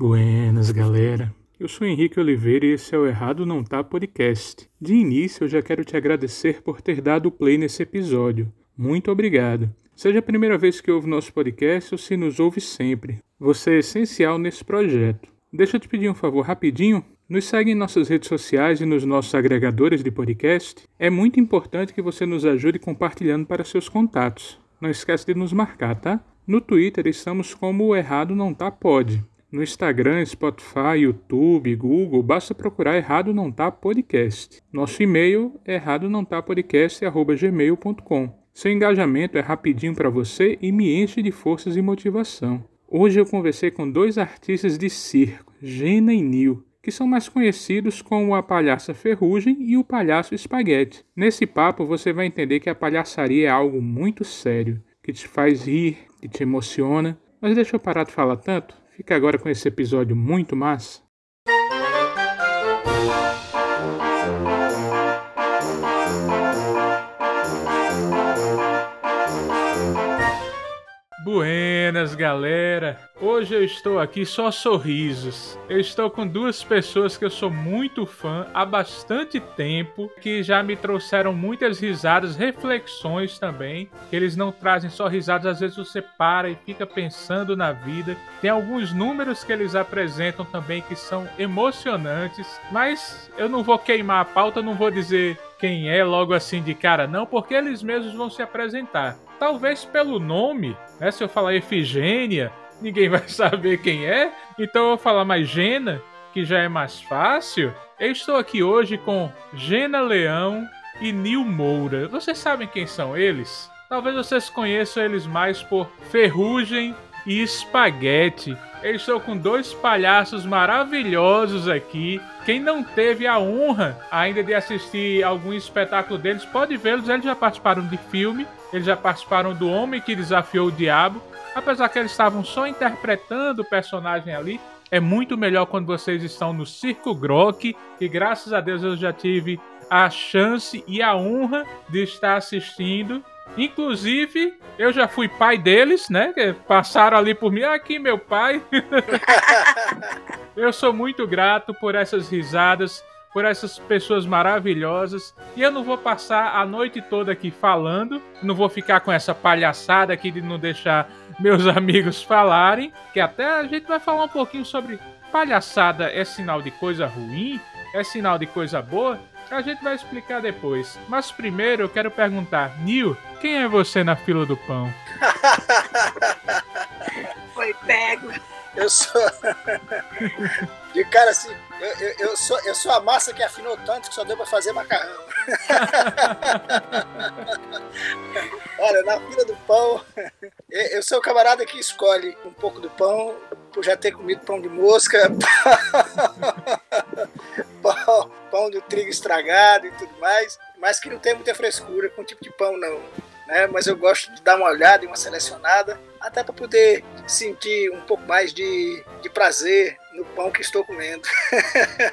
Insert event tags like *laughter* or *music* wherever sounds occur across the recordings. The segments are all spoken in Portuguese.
Buenas, galera. Eu sou Henrique Oliveira e esse é o Errado Não Tá Podcast. De início, eu já quero te agradecer por ter dado play nesse episódio. Muito obrigado. Seja a primeira vez que ouve nosso podcast ou se nos ouve sempre. Você é essencial nesse projeto. Deixa eu te pedir um favor rapidinho. Nos segue em nossas redes sociais e nos nossos agregadores de podcast. É muito importante que você nos ajude compartilhando para seus contatos. Não esquece de nos marcar, tá? No Twitter estamos como o Errado Não Tá Pode. No Instagram, Spotify, YouTube, Google, basta procurar Errado Não Tá Podcast. Nosso e-mail é errado não tá podcast@gmail.com. Seu engajamento é rapidinho para você e me enche de forças e motivação. Hoje eu conversei com dois artistas de circo, Gena e Nil, que são mais conhecidos como a palhaça Ferrugem e o palhaço Espaguete. Nesse papo você vai entender que a palhaçaria é algo muito sério, que te faz rir, que te emociona. Mas deixa eu parar de falar tanto Fica agora com esse episódio muito massa. Buenas, galera! Hoje eu estou aqui só sorrisos. Eu estou com duas pessoas que eu sou muito fã há bastante tempo, que já me trouxeram muitas risadas, reflexões também. Eles não trazem só risadas, às vezes você para e fica pensando na vida. Tem alguns números que eles apresentam também que são emocionantes, mas eu não vou queimar a pauta, não vou dizer quem é logo assim de cara, não, porque eles mesmos vão se apresentar. Talvez pelo nome, né? Se eu falar Efigênia, ninguém *laughs* vai saber quem é. Então eu vou falar mais Gena, que já é mais fácil. Eu estou aqui hoje com Gena Leão e Nil Moura. Vocês sabem quem são eles? Talvez vocês conheçam eles mais por Ferrugem e Espaguete. Eu estou com dois palhaços maravilhosos aqui. Quem não teve a honra ainda de assistir algum espetáculo deles, pode vê-los. Eles já participaram de filme, eles já participaram do Homem que Desafiou o Diabo. Apesar que eles estavam só interpretando o personagem ali, é muito melhor quando vocês estão no Circo Grok. E graças a Deus eu já tive a chance e a honra de estar assistindo Inclusive, eu já fui pai deles, né? Passaram ali por mim. Ah, aqui, meu pai. *laughs* eu sou muito grato por essas risadas, por essas pessoas maravilhosas. E eu não vou passar a noite toda aqui falando. Não vou ficar com essa palhaçada aqui de não deixar meus *laughs* amigos falarem. Que até a gente vai falar um pouquinho sobre palhaçada é sinal de coisa ruim? É sinal de coisa boa? A gente vai explicar depois. Mas primeiro eu quero perguntar, Nil, quem é você na fila do pão? *laughs* Foi pego. Eu sou. *laughs* De cara assim, eu, eu, eu, sou, eu sou a massa que afinou tanto que só deu pra fazer macarrão. *laughs* Olha, na fila do pão, eu sou o camarada que escolhe um pouco do pão, por já ter comido pão de mosca, *laughs* pão, pão do trigo estragado e tudo mais, mas que não tem muita frescura com o tipo de pão, não. Né? Mas eu gosto de dar uma olhada e uma selecionada, até para poder sentir um pouco mais de, de prazer no pão que estou comendo.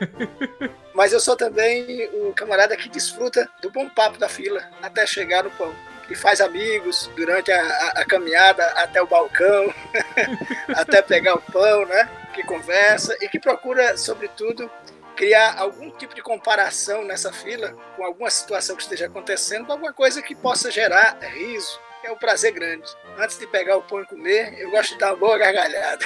*laughs* Mas eu sou também o camarada que desfruta do bom papo da fila até chegar no pão. E faz amigos durante a, a, a caminhada até o balcão, *laughs* até pegar o pão, né? Que conversa e que procura, sobretudo, criar algum tipo de comparação nessa fila com alguma situação que esteja acontecendo, alguma coisa que possa gerar riso. É um prazer grande. Antes de pegar o pão e comer, eu gosto de dar uma boa gargalhada.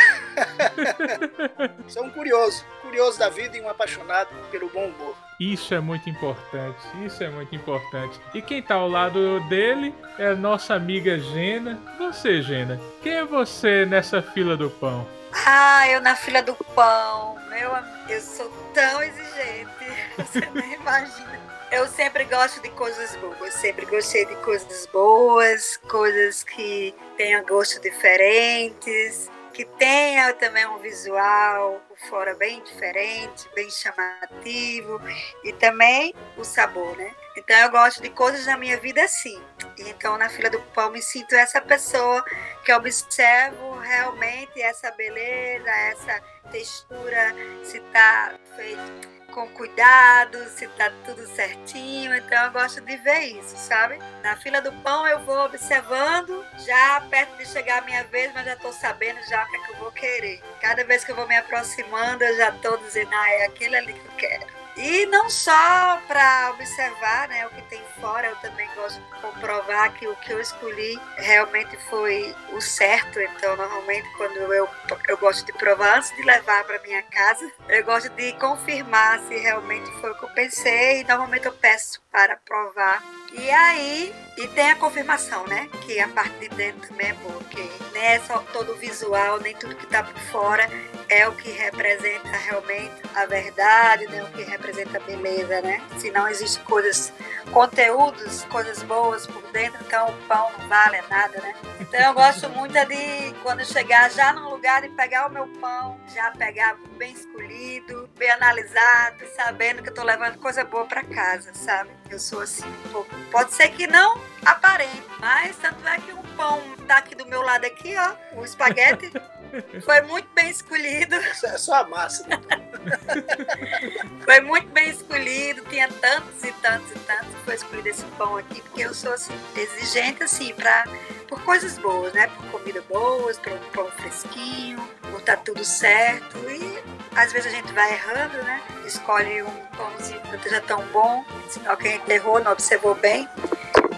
*laughs* Sou um curioso, curioso da vida e um apaixonado pelo bom humor. Isso é muito importante, isso é muito importante. E quem tá ao lado dele é a nossa amiga Gena. Você, Gena, quem é você nessa fila do pão? Ah, eu na fila do pão. Meu, eu sou tão exigente. *laughs* Você nem imagina. Eu sempre gosto de coisas boas, sempre gostei de coisas boas, coisas que tenham gostos diferentes, que tenha também um visual fora bem diferente, bem chamativo e também o sabor, né? Então eu gosto de coisas na minha vida assim. Então na fila do pão me sinto essa pessoa que observo realmente essa beleza, essa textura, se está feito com cuidado, se tá tudo certinho. Então eu gosto de ver isso, sabe? Na fila do pão eu vou observando, já perto de chegar a minha vez, mas já tô sabendo já o que, é que eu vou querer. Cada vez que eu vou me aproximando, eu já tô dizendo, ah, é aquele ali que eu quero. E não só para observar né, o que tem fora, eu também gosto de comprovar que o que eu escolhi realmente foi o certo. Então, normalmente, quando eu, eu gosto de provar antes de levar para minha casa, eu gosto de confirmar se realmente foi o que eu pensei. E normalmente eu peço para provar. E aí, e tem a confirmação, né? Que a parte de dentro também é boa, porque nem é só todo o visual, nem tudo que está por fora é o que representa realmente a verdade, né? O que representa a beleza, né? Se não existem coisas, conteúdos, coisas boas por dentro, então o pão não vale nada, né? Então eu gosto muito de quando chegar já num lugar de pegar o meu pão, já pegar bem escolhido, bem analisado, sabendo que eu tô levando coisa boa para casa, sabe? Eu sou assim um pouco. Pode ser que não aparente, mas tanto é que o pão tá aqui do meu lado aqui, ó, o espaguete *laughs* Foi muito bem escolhido. É só a massa. Né? *laughs* Foi muito bem escolhido. Tinha tantos e tantos e tantos. Foi escolhido esse pão aqui, porque eu sou assim, exigente assim, pra, por coisas boas, né? Por comida boas, por um pão fresquinho, por estar tá tudo certo. E às vezes a gente vai errando, né? Escolhe um pãozinho que não esteja tão bom, sinal que a gente errou, não observou bem.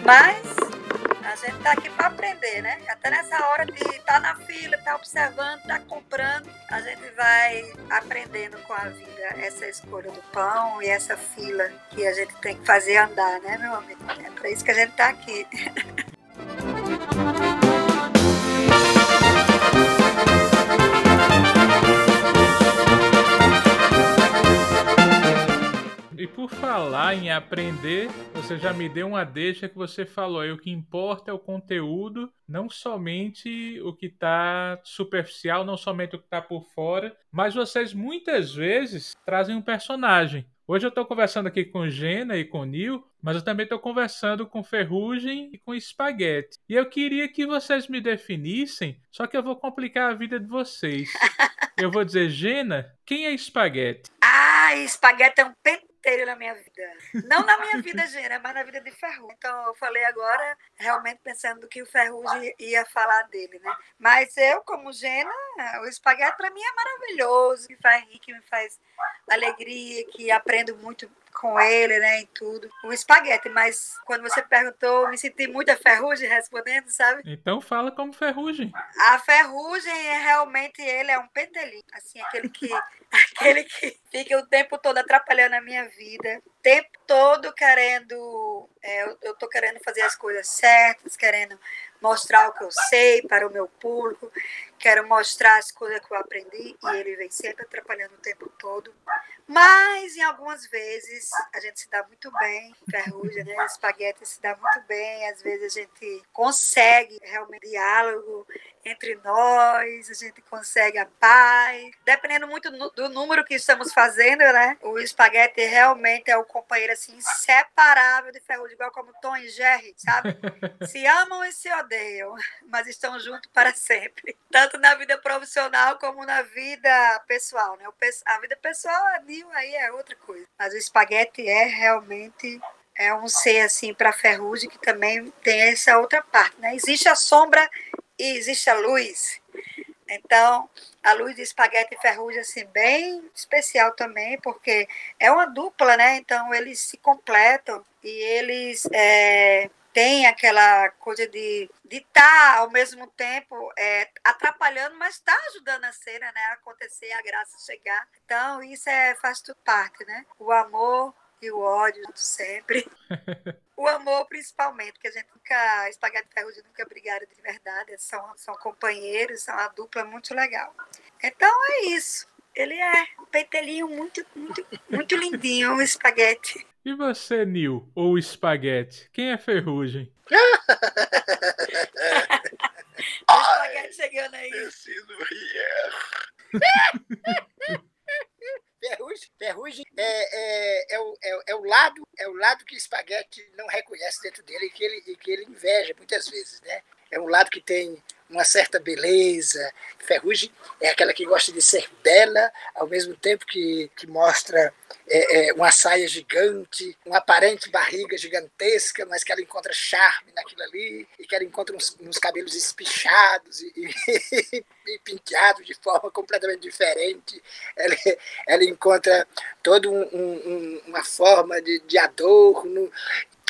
Mas a gente está aqui para aprender, né? Até nessa hora de estar tá na fila, estar tá observando, estar tá comprando, a gente vai aprendendo com a vida essa escolha do pão e essa fila que a gente tem que fazer andar, né, meu amigo? É para isso que a gente está aqui. *laughs* E por falar em aprender, você já me deu uma deixa que você falou aí, o que importa é o conteúdo, não somente o que está superficial, não somente o que está por fora, mas vocês muitas vezes trazem um personagem. Hoje eu estou conversando aqui com Gena e com Nil, mas eu também estou conversando com Ferrugem e com Espaguete. E eu queria que vocês me definissem, só que eu vou complicar a vida de vocês. *laughs* Eu vou dizer, Gena, quem é Espaguete? Ah, Espaguete é um inteiro na minha vida. Não na minha vida, Gênera, mas na vida de Ferrugem. Então, eu falei agora, realmente pensando que o Ferrugem ia falar dele, né? Mas eu, como Gena, o espaguete para mim é maravilhoso, me faz rir, que me faz alegria, que aprendo muito com ele, né, em tudo. O espaguete, mas quando você perguntou, me senti muita ferrugem respondendo, sabe? Então fala como ferrugem. A ferrugem é realmente ele é um pentelinho, assim, aquele que *laughs* aquele que fica o tempo todo atrapalhando a minha vida, o tempo todo querendo, é, eu, eu tô querendo fazer as coisas certas, querendo mostrar o que eu sei para o meu público, quero mostrar as coisas que eu aprendi e ele vem sempre atrapalhando o tempo todo. Mas em algumas vezes a gente se dá muito bem, ferrugem, né? Espaguete se dá muito bem, às vezes a gente consegue realmente diálogo entre nós, a gente consegue a paz, dependendo muito do número que estamos fazendo, né? O espaguete realmente é o companheiro assim inseparável de ferrugem, igual como Tom e Jerry, sabe? *laughs* Se amam e se odeiam, mas estão juntos para sempre, tanto na vida profissional como na vida pessoal, né? A vida pessoal é aí é outra coisa. Mas o espaguete é realmente é um ser assim para ferrugem que também tem essa outra parte, né? Existe a sombra e existe a luz. Então, a luz de espaguete e ferrugem assim bem especial também, porque é uma dupla, né? Então eles se completam e eles é, tem aquela coisa de estar tá, ao mesmo tempo é, atrapalhando, mas está ajudando a cena né, a acontecer, a graça chegar. Então, isso é, faz tudo parte, né? O amor e o ódio sempre. *laughs* o amor, principalmente, porque a gente nunca, Espaguete e Ferrugem nunca brigaram de verdade, são, são companheiros, são uma dupla muito legal. Então, é isso. Ele é um peitelinho muito, muito, muito lindinho, um espaguete. E você, Nil, ou espaguete? Quem é ferrugem? *laughs* o espaguete chegando aí. *laughs* Ferrugem, ferrugem é, é, é, o, é, é, o lado, é o lado que o espaguete não reconhece dentro dele e que ele, e que ele inveja muitas vezes, né? É um lado que tem uma certa beleza. Ferrugem é aquela que gosta de ser bela, ao mesmo tempo que, que mostra é, é, uma saia gigante, uma aparente barriga gigantesca, mas que ela encontra charme naquilo ali, e que ela encontra uns, uns cabelos espichados e, e, *laughs* e, penteados de forma completamente diferente. Ela, ela encontra toda um, um, uma forma de, de adorno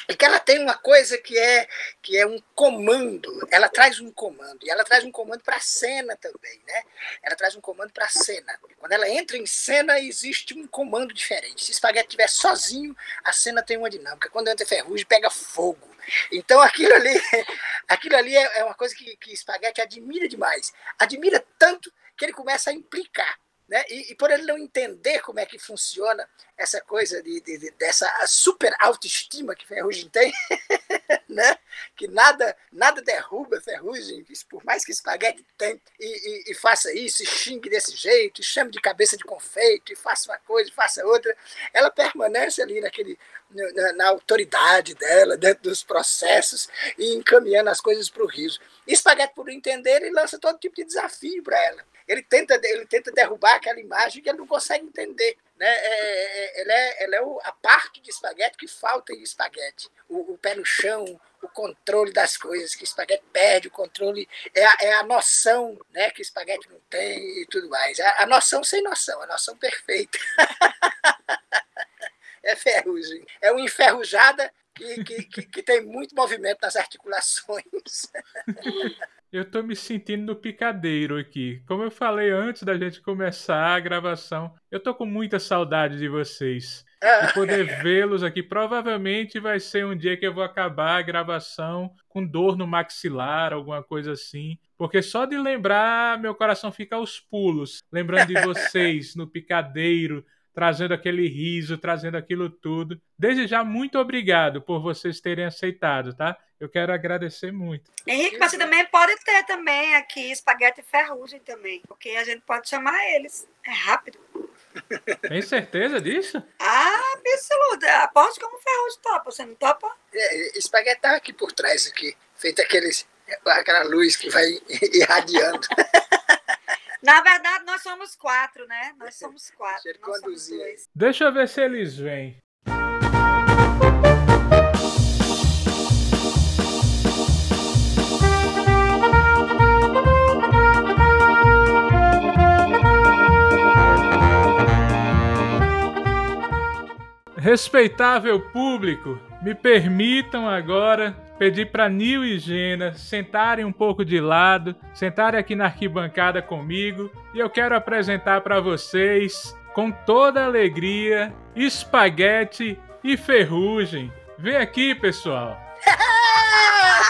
e que ela tem uma coisa que é que é um comando. Ela traz um comando e ela traz um comando para a cena também, né? Ela traz um comando para a cena. Quando ela entra em cena existe um comando diferente. Se Espaguete estiver sozinho, a cena tem uma dinâmica. Quando entra Ferrugem pega fogo. Então aquilo ali, *laughs* aquilo ali é, é uma coisa que, que Espaguete admira demais. Admira tanto que ele começa a implicar. Né? E, e, por ele não entender como é que funciona essa coisa de, de, de dessa super autoestima que Ferrugem tem, *laughs* né? que nada nada derruba Ferrugem, por mais que Espaguete tente e, e, e, faça isso, e xingue desse jeito, e chame de cabeça de confeito, e faça uma coisa, e faça outra, ela permanece ali naquele, na, na autoridade dela, dentro dos processos, e encaminhando as coisas para o riso. Espaguete, por entender, ele lança todo tipo de desafio para ela ele tenta, ele tenta derrubar aquela imagem que ele não consegue entender. Né? É, é, é é, ela é o, a parte de espaguete que falta em espaguete. O, o, pé no chão, o controle das coisas, que espaguete perde, o controle. É a, é a noção né, que espaguete não tem e tudo mais. A, a noção sem noção, a noção perfeita. *laughs* é ferrugem. É uma enferrujada que, que, que, que, tem muito movimento nas articulações. *laughs* Eu tô me sentindo no picadeiro aqui. Como eu falei antes da gente começar a gravação, eu tô com muita saudade de vocês. De poder *laughs* vê-los aqui. Provavelmente vai ser um dia que eu vou acabar a gravação com dor no maxilar, alguma coisa assim. Porque só de lembrar, meu coração fica aos pulos. Lembrando de *laughs* vocês no picadeiro, trazendo aquele riso, trazendo aquilo tudo. Desde já, muito obrigado por vocês terem aceitado, tá? Eu quero agradecer muito. Henrique, você também pode ter também aqui espaguete e ferrugem também, porque a gente pode chamar eles. É rápido. *laughs* Tem certeza disso? Ah, absoluta. Aposto como ferrugem topa. Você não topa? É, espaguete tá aqui por trás aqui, feito aqueles, aquela luz que vai *laughs* irradiando. Na verdade, nós somos quatro, né? Nós somos quatro. Deixa, nós somos dois. Deixa eu ver se eles vêm. Respeitável público, me permitam agora pedir para Nil e Gena sentarem um pouco de lado, sentarem aqui na arquibancada comigo e eu quero apresentar para vocês, com toda alegria, espaguete e ferrugem. Vem aqui, pessoal. *laughs*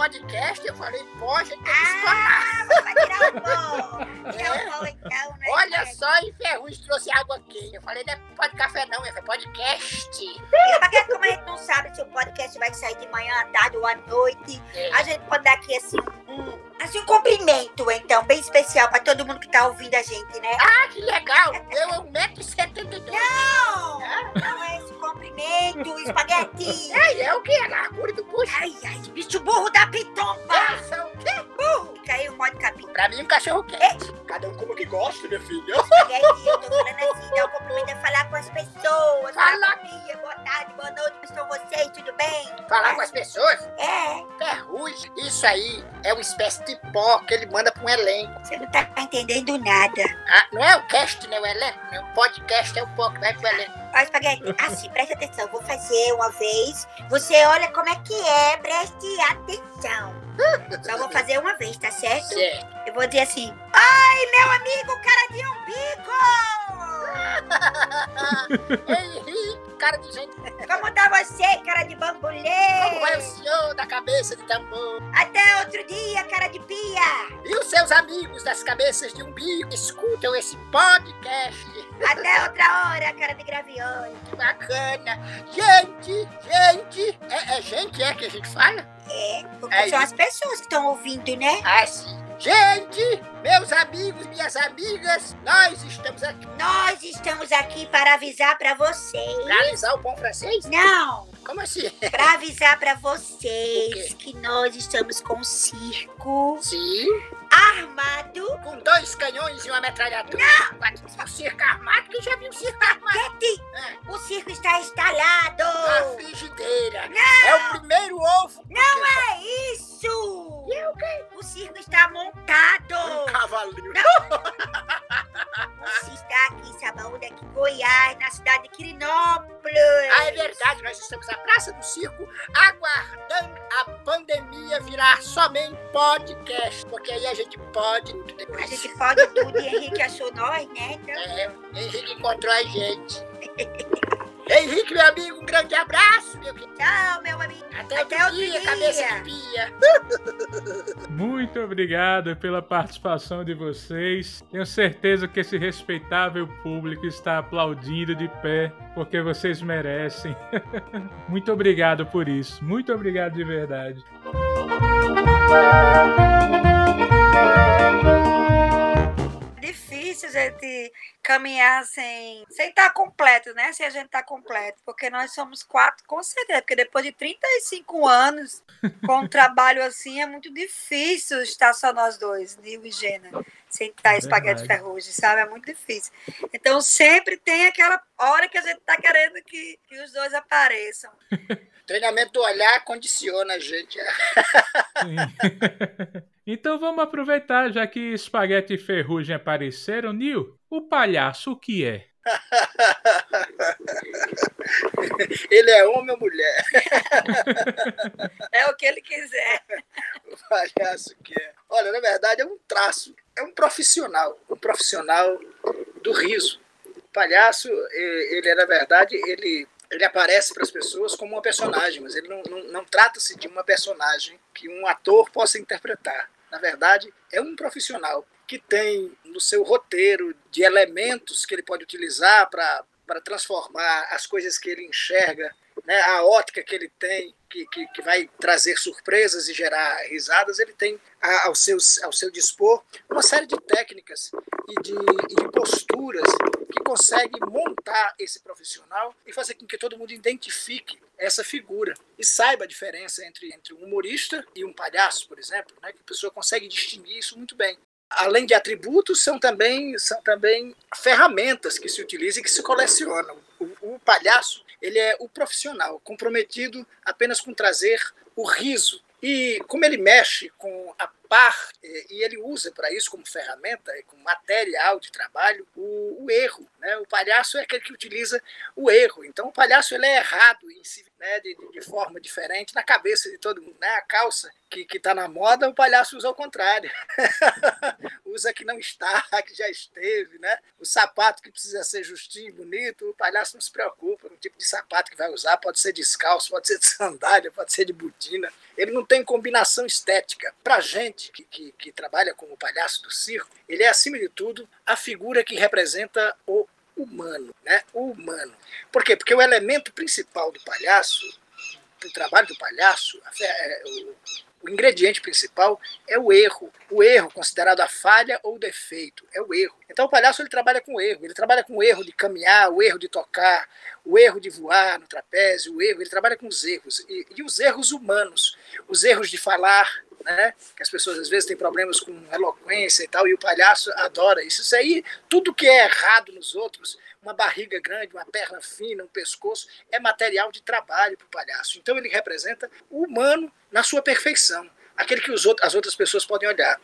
podcast, eu falei, poxa, tem que ah, vai tirar o pó. *laughs* É. então, né? Olha só, e Ferrugem trouxe água aqui. Eu falei, não é pode café não, é podcast. E como a gente não sabe se o podcast vai sair de manhã, à tarde ou à noite, é. a gente pode dar aqui assim um, assim, um cumprimento, então, bem especial para todo mundo que tá ouvindo a gente, né? Ah, que legal! Eu 1,72m. Não! É? Não é esse cumprimento, espaguete! *laughs* É, é o que? É a largura do bucho. Ai, ai, bicho burro da pitomba! Nossa, o quê? Burro! Caiu pode capim. Pra mim, um cachorro quente. Cada um como que gosta, minha filha. Espaguete, eu tô falando assim, dar um cumprimento é falar com as pessoas. Falar. Bom dia, boa tarde, boa noite, como estão vocês? Tudo bem? Falar com as pessoas? É. Ferrugem. Isso aí é uma espécie de pó que ele manda pra um elenco. Você não tá entendendo nada. Ah, não é o cast, né? O elenco. Né? O podcast é o pó que vai pro elenco. Ó, Espaguete, assim, preste atenção. Vou fazer uma vez. Você olha como é que é, preste atenção. Só vou fazer uma vez, tá certo? Certo. Eu vou dizer assim: Ai, meu amigo, cara de umbigo! *laughs* Henrique, cara de gente. Como tá você, cara de bambolê? Como vai o senhor da cabeça de tambor? Até outro dia, cara de pia! E os seus amigos das cabeças de umbigo escutam esse podcast? Até outra hora, cara de gravioli. Que bacana! Gente, gente, é, é gente é que a gente fala? É, porque é são isso. as pessoas que estão ouvindo, né? Ah, sim. Gente, meus amigos, minhas amigas, nós estamos aqui. Nós estamos aqui para avisar para vocês. Pra alisar o pão francês? Não, Como assim? *laughs* para avisar para vocês que nós estamos com um circo Sim. armado. Com dois canhões e uma metralhadora. Não! Um circo armado? Quem já viu um circo armado? Ketty, É. o circo está instalado. A frigideira. É o primeiro ovo. Não é isso. O circo está montado. Um cavalinho. O *laughs* circo está aqui em Sabaúda, aqui em Goiás, na cidade de Quirinópolis. Ah, é verdade, nós estamos na Praça do Circo aguardando a pandemia virar somente podcast, porque aí a gente pode tudo A gente pode tudo e Henrique achou nós, né? Então, É, Henrique encontrou a gente. *laughs* Henrique, meu amigo, um grande abraço, meu querido. tchau, meu amigo. Até, Até outro dia, dia. cabeça de pia. *laughs* Muito obrigado pela participação de vocês. Tenho certeza que esse respeitável público está aplaudindo de pé, porque vocês merecem. *laughs* Muito obrigado por isso. Muito obrigado de verdade. Gente caminhar sem sem estar completo, né? Se a gente tá completo, porque nós somos quatro, com certeza, porque depois de 35 anos com um trabalho assim é muito difícil estar só nós dois, Nil e Gena, sem estar espaguete Verdade. ferrugem, sabe? É muito difícil. Então sempre tem aquela hora que a gente tá querendo que, que os dois apareçam. *laughs* Treinamento do olhar condiciona a gente. Sim. *laughs* então vamos aproveitar, já que espaguete e ferrugem apareceram. Nil, o palhaço o que é? *laughs* Ele é homem ou mulher? É o que ele quiser. O palhaço que é. Olha, na verdade é um traço, é um profissional, um profissional do riso. O palhaço, ele é, na verdade, ele, ele aparece para as pessoas como uma personagem, mas ele não, não, não trata-se de uma personagem que um ator possa interpretar. Na verdade, é um profissional que tem no seu roteiro de elementos que ele pode utilizar para transformar as coisas que ele enxerga, né, a ótica que ele tem, que, que, que vai trazer surpresas e gerar risadas, ele tem a- ao, seu, ao seu dispor uma série de técnicas e de, e de posturas que consegue montar esse profissional e fazer com que todo mundo identifique essa figura e saiba a diferença entre, entre um humorista e um palhaço, por exemplo, né, que a pessoa consegue distinguir isso muito bem além de atributos, são também, são também ferramentas que se utilizam e que se colecionam. O, o palhaço ele é o profissional comprometido apenas com trazer o riso. E como ele mexe com a e ele usa para isso como ferramenta, como material de trabalho, o, o erro. Né? O palhaço é aquele que utiliza o erro. Então o palhaço ele é errado em si, né? de, de- forma diferente na cabeça de todo mundo. Né? A calça que está na moda, o palhaço usa ao contrário *laughs* usa que não está, *laughs* que já esteve, né? O sapato que precisa ser justinho, bonito, o palhaço não se preocupa no tipo de sapato que vai usar, pode ser descalço, pode ser de *laughs* sandália, pode ser de botina. Ele não tem combinação estética. Pra gente que, que, que trabalha como palhaço do circo, ele é, acima de tudo, a figura que representa o humano, né? O humano. Por quê? Porque o elemento principal do palhaço, do trabalho do palhaço, é, o, ingrediente principal é o erro. O erro considerado a falha ou defeito. É o erro. Então o palhaço ele trabalha com erro. Ele trabalha com o erro de caminhar, o erro de tocar, o erro de voar no trapézio, o erro. Ele trabalha com os erros. E, e os erros humanos. Os erros de falar, né? Que as pessoas às vezes têm problemas com eloquência e tal, e o palhaço adora isso. Isso aí, tudo que é errado nos outros, uma barriga grande, uma perna fina, um pescoço, é material de trabalho para o palhaço. Então ele representa o humano na sua perfeição, aquele que os outros, as outras pessoas podem olhar.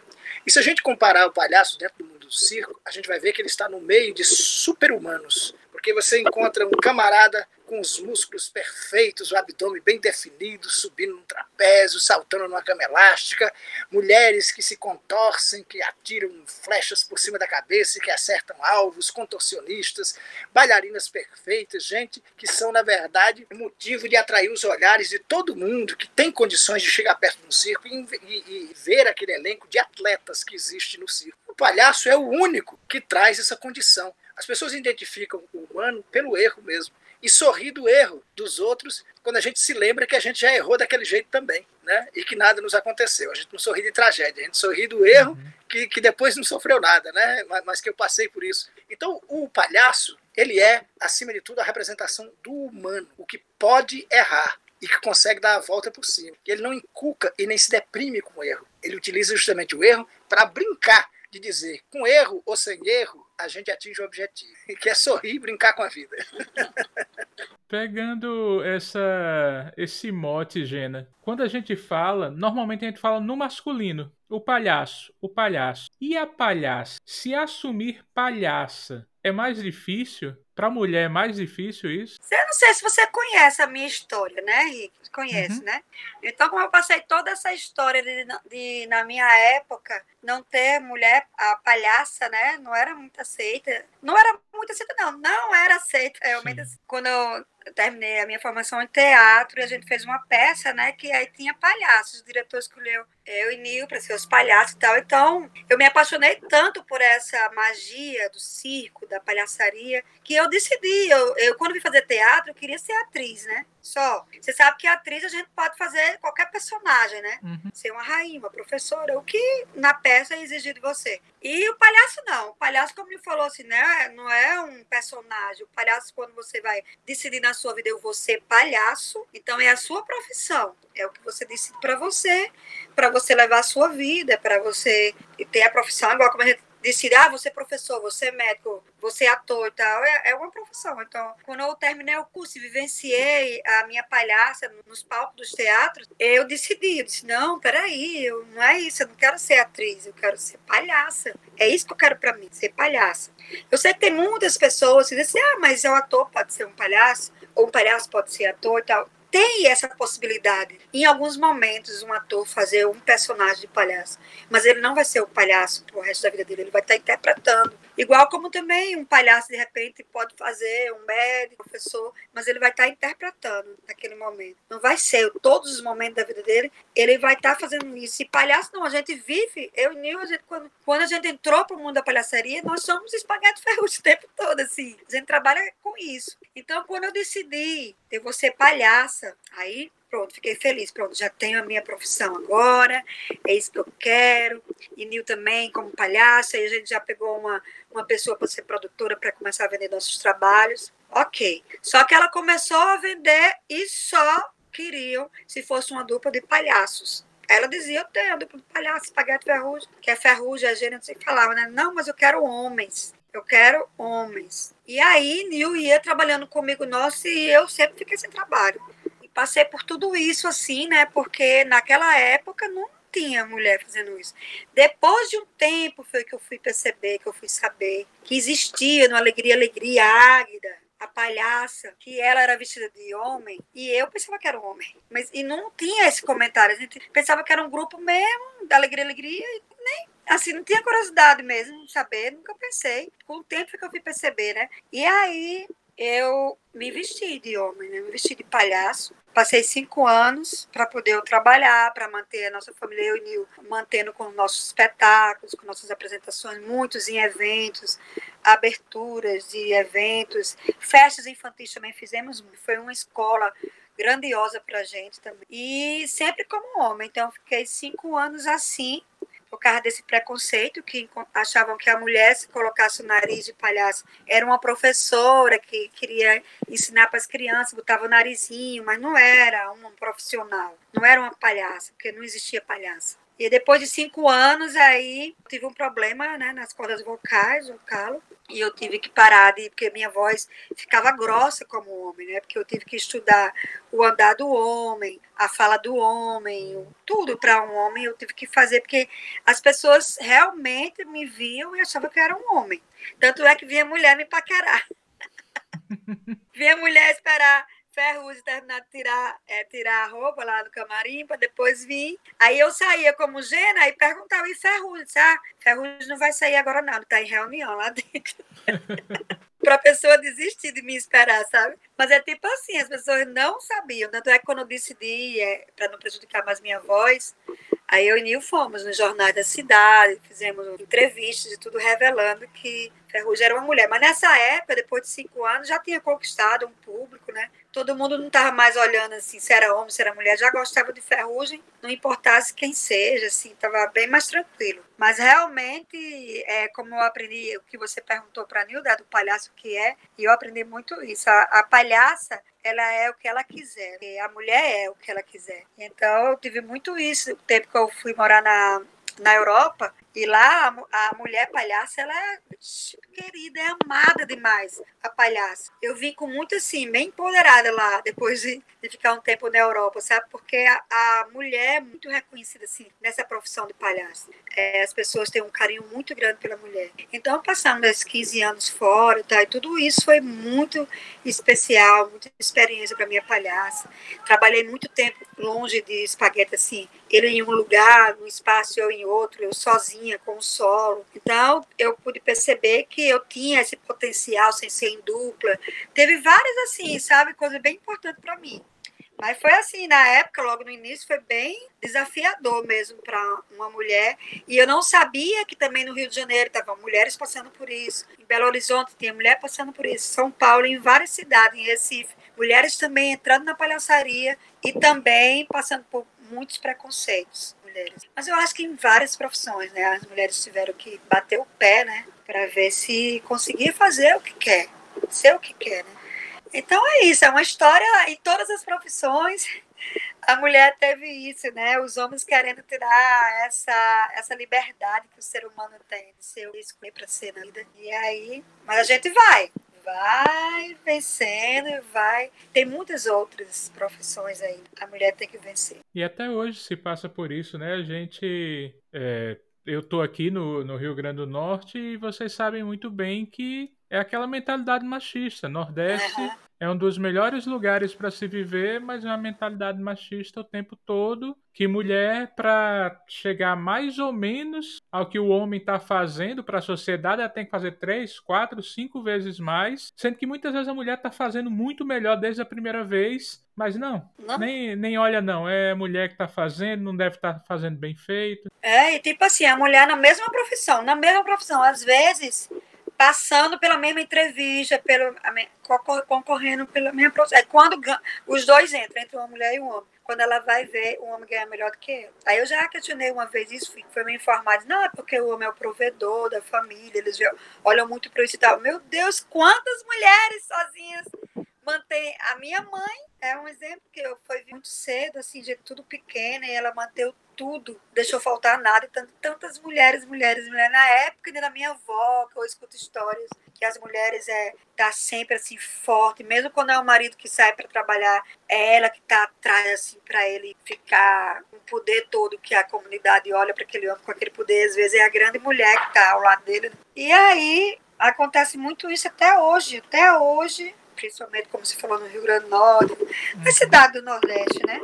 E se a gente comparar o palhaço dentro do mundo do circo, a gente vai ver que ele está no meio de super-humanos, porque você encontra um camarada com os músculos perfeitos, o abdômen bem definido, subindo num trapézio, saltando numa cama elástica, mulheres que se contorcem, que atiram flechas por cima da cabeça e que acertam alvos, contorcionistas, bailarinas perfeitas, gente que são, na verdade, motivo de atrair os olhares de todo mundo que tem condições de chegar perto de um circo e, e- e ver aquele elenco de atletas que existe no circo. O palhaço é o único que traz essa condição. As pessoas identificam o humano pelo erro mesmo. E sorrir do erro dos outros quando a gente se lembra que a gente já errou daquele jeito também, né? E que nada nos aconteceu. A gente não sorri de tragédia, a gente sorri do erro uhum. que, que depois não sofreu nada, né? Mas, mas que eu passei por isso. Então, o palhaço, ele é, acima de tudo, a representação do humano, o que pode errar e que consegue dar a volta por cima. Ele não inculca e nem se deprime com o erro. Ele utiliza justamente o erro para brincar de dizer, com erro ou sem erro, a gente atinge o objetivo, *laughs* que é sorrir e brincar com a vida. *laughs* Pegando essa, esse mote, Gena, quando a gente fala, normalmente a gente fala no masculino, o palhaço, o palhaço. E a palhaça, se assumir palhaça, é mais difícil? Para a mulher é mais difícil isso? Eu não sei se você conhece a minha história, né, Rick? Conhece, uhum. né? Então, como eu passei toda essa história de, de, na minha época, não ter mulher, a palhaça, né? Não era muito aceita. Não era muito aceita, não. Não era aceita. Realmente, quando eu terminei a minha formação em teatro a gente fez uma peça, né? Que aí tinha palhaços. O diretor escolheu eu e Nil para ser os palhaços e tal. Então, eu me apaixonei tanto por essa magia do circo, da palhaçaria, que eu decidi. Eu, eu quando vim fazer teatro, eu queria ser atriz, né? Só. Você sabe que atriz a gente pode fazer qualquer personagem, né? Uhum. Ser uma rainha, uma professora, o que na peça é exigido de você. E o palhaço não. O palhaço, como ele falou assim, né? Não é um personagem. O palhaço, quando você vai decidir na sua vida, eu vou ser palhaço, então é a sua profissão. É o que você decide para você, para você levar a sua vida, para você ter a profissão, igual como a gente decide, ah, você é professor, você é médico, você é ator e tal, é, é uma profissão. Então, quando eu terminei o curso e vivenciei a minha palhaça nos palcos dos teatros, eu decidi, eu disse, não, peraí, eu, não é isso, eu não quero ser atriz, eu quero ser palhaça. É isso que eu quero para mim, ser palhaça. Eu sei que tem muitas pessoas que dizem, ah, mas o ator pode ser um palhaço, ou um palhaço pode ser ator e tal tem essa possibilidade. Em alguns momentos, um ator fazer um personagem de palhaço, mas ele não vai ser o palhaço pro resto da vida dele, ele vai estar interpretando. Igual como também um palhaço, de repente, pode fazer um médico, professor, mas ele vai estar interpretando naquele momento. Não vai ser todos os momentos da vida dele, ele vai estar fazendo isso. E palhaço não, a gente vive, eu e Nil, a gente, quando, quando a gente entrou para o mundo da palhaçaria, nós somos espaguete *laughs* ferrugem o tempo todo, assim. A gente trabalha com isso. Então, quando eu decidi, eu vou ser palhaça, aí pronto, fiquei feliz, pronto, já tenho a minha profissão agora, é isso que eu quero. E Nil também, como palhaço, aí a gente já pegou uma, uma pessoa para ser produtora para começar a vender nossos trabalhos. Ok. Só que ela começou a vender e só queriam se fosse uma dupla de palhaços. Ela dizia, eu tenho a dupla de palhaços, espaguete ferrugem, que é ferrugem, a gênero, você falava, né? Não, mas eu quero homens. Eu quero homens. E aí, Nil ia trabalhando comigo, nossa, e eu sempre fiquei sem trabalho passei por tudo isso assim, né? Porque naquela época não tinha mulher fazendo isso. Depois de um tempo foi que eu fui perceber, que eu fui saber que existia no Alegria Alegria Águida, a palhaça, que ela era vestida de homem, e eu pensava que era um homem. Mas e não tinha esse comentário, a gente pensava que era um grupo mesmo da Alegria Alegria e nem assim, não tinha curiosidade mesmo de saber, nunca pensei. Com o tempo que eu fui perceber, né? E aí eu me vesti de homem, né? me vesti de palhaço. Passei cinco anos para poder trabalhar, para manter a nossa família, eu e Nil, mantendo com nossos espetáculos, com nossas apresentações, muitos em eventos, aberturas de eventos, festas infantis também fizemos, foi uma escola grandiosa para a gente também. E sempre como homem, então fiquei cinco anos assim, por causa desse preconceito que achavam que a mulher se colocasse o nariz de palhaço era uma professora que queria ensinar para as crianças, botava o narizinho, mas não era um profissional, não era uma palhaça, porque não existia palhaça. E depois de cinco anos, aí tive um problema né, nas cordas vocais, um calo, e eu tive que parar de, porque minha voz ficava grossa como homem, né? Porque eu tive que estudar o andar do homem, a fala do homem, tudo para um homem eu tive que fazer, porque as pessoas realmente me viam e achavam que eu era um homem. Tanto é que vinha mulher me paquerar. *laughs* vinha mulher esperar Ferrugem terminar de tirar, é, tirar a roupa lá do camarim para depois vir. Aí eu saía como Gena e perguntava, e Ferrugem? Ah, Ferrugem não vai sair agora não, está em reunião lá dentro. *laughs* para a pessoa desistir de me esperar, sabe? Mas é tipo assim, as pessoas não sabiam. Tanto é que quando eu decidi, é, para não prejudicar mais minha voz, aí eu e Nil fomos no Jornal da Cidade, fizemos entrevistas e tudo revelando que Ferrugem era uma mulher. Mas nessa época, depois de cinco anos, já tinha conquistado um público, né? Todo mundo não estava mais olhando assim se era homem, se era mulher, já gostava de Ferrugem, não importasse quem seja, assim, estava bem mais tranquilo. Mas realmente, é, como eu aprendi, o que você perguntou para a Nilda, do palhaço que é, e eu aprendi muito isso. A, a palhaça, ela é o que ela quiser, a mulher é o que ela quiser. Então, eu tive muito isso. O tempo que eu fui morar na, na Europa, e lá a, a mulher palhaça, ela é querida, é amada demais, a palhaça. Eu vim com muito assim, bem empoderada lá, depois de, de ficar um tempo na Europa, sabe? Porque a, a mulher é muito reconhecida assim, nessa profissão de palhaça. É, as pessoas têm um carinho muito grande pela mulher. Então, passando esses 15 anos fora, tá? e tudo isso foi muito especial, muita experiência para minha palhaça. Trabalhei muito tempo longe de espaguete, assim, ele em um lugar, num espaço, eu em outro, eu sozinha, com o solo. Então, eu pude perceber que eu tinha esse potencial sem ser em dupla. Teve várias, assim, sabe, coisa bem importante para mim. Mas foi assim, na época, logo no início, foi bem desafiador mesmo para uma mulher. E eu não sabia que também no Rio de Janeiro estavam mulheres passando por isso. Em Belo Horizonte tinha mulher passando por isso. São Paulo, em várias cidades, em Recife. Mulheres também entrando na palhaçaria e também passando por muitos preconceitos, mulheres. Mas eu acho que em várias profissões, né? As mulheres tiveram que bater o pé, né? Para ver se conseguia fazer o que quer, ser o que quer, né? Então é isso, é uma história em todas as profissões. A mulher teve isso, né? Os homens querendo tirar essa, essa liberdade que o ser humano tem de ser escolher para ser na vida. E aí, mas a gente vai, vai vencendo e vai. Tem muitas outras profissões aí. A mulher tem que vencer. E até hoje se passa por isso, né? A gente. É, eu tô aqui no, no Rio Grande do Norte e vocês sabem muito bem que é aquela mentalidade machista. Nordeste. Uhum é um dos melhores lugares para se viver, mas é uma mentalidade machista o tempo todo. Que mulher, para chegar mais ou menos ao que o homem está fazendo para a sociedade, ela tem que fazer três, quatro, cinco vezes mais. Sendo que muitas vezes a mulher está fazendo muito melhor desde a primeira vez, mas não, não. Nem, nem olha, não. É a mulher que está fazendo, não deve estar tá fazendo bem feito. É, e tipo assim, a mulher na mesma profissão, na mesma profissão, às vezes passando pela mesma entrevista, pelo, concorrendo pela mesma. É quando os dois entram, entre uma mulher e um homem. Quando ela vai ver, o homem ganha melhor do que ela. Aí eu já questionei uma vez isso, foi me informar, não, é porque o homem é o provedor da família, eles olham muito para isso e tal. Meu Deus, quantas mulheres sozinhas mantém a minha mãe é um exemplo que eu fui muito cedo assim de tudo pequena e ela manteve tudo deixou faltar nada e tantas mulheres mulheres mulheres. Na época da minha avó que eu escuto histórias que as mulheres é tá sempre assim forte mesmo quando é o marido que sai para trabalhar é ela que tá atrás assim para ele ficar com o poder todo que a comunidade olha para aquele homem com aquele poder. Às vezes é a grande mulher que tá ao lado dele. E aí acontece muito isso até hoje até hoje principalmente como se falou no Rio Grande do Norte, na cidade do Nordeste, né?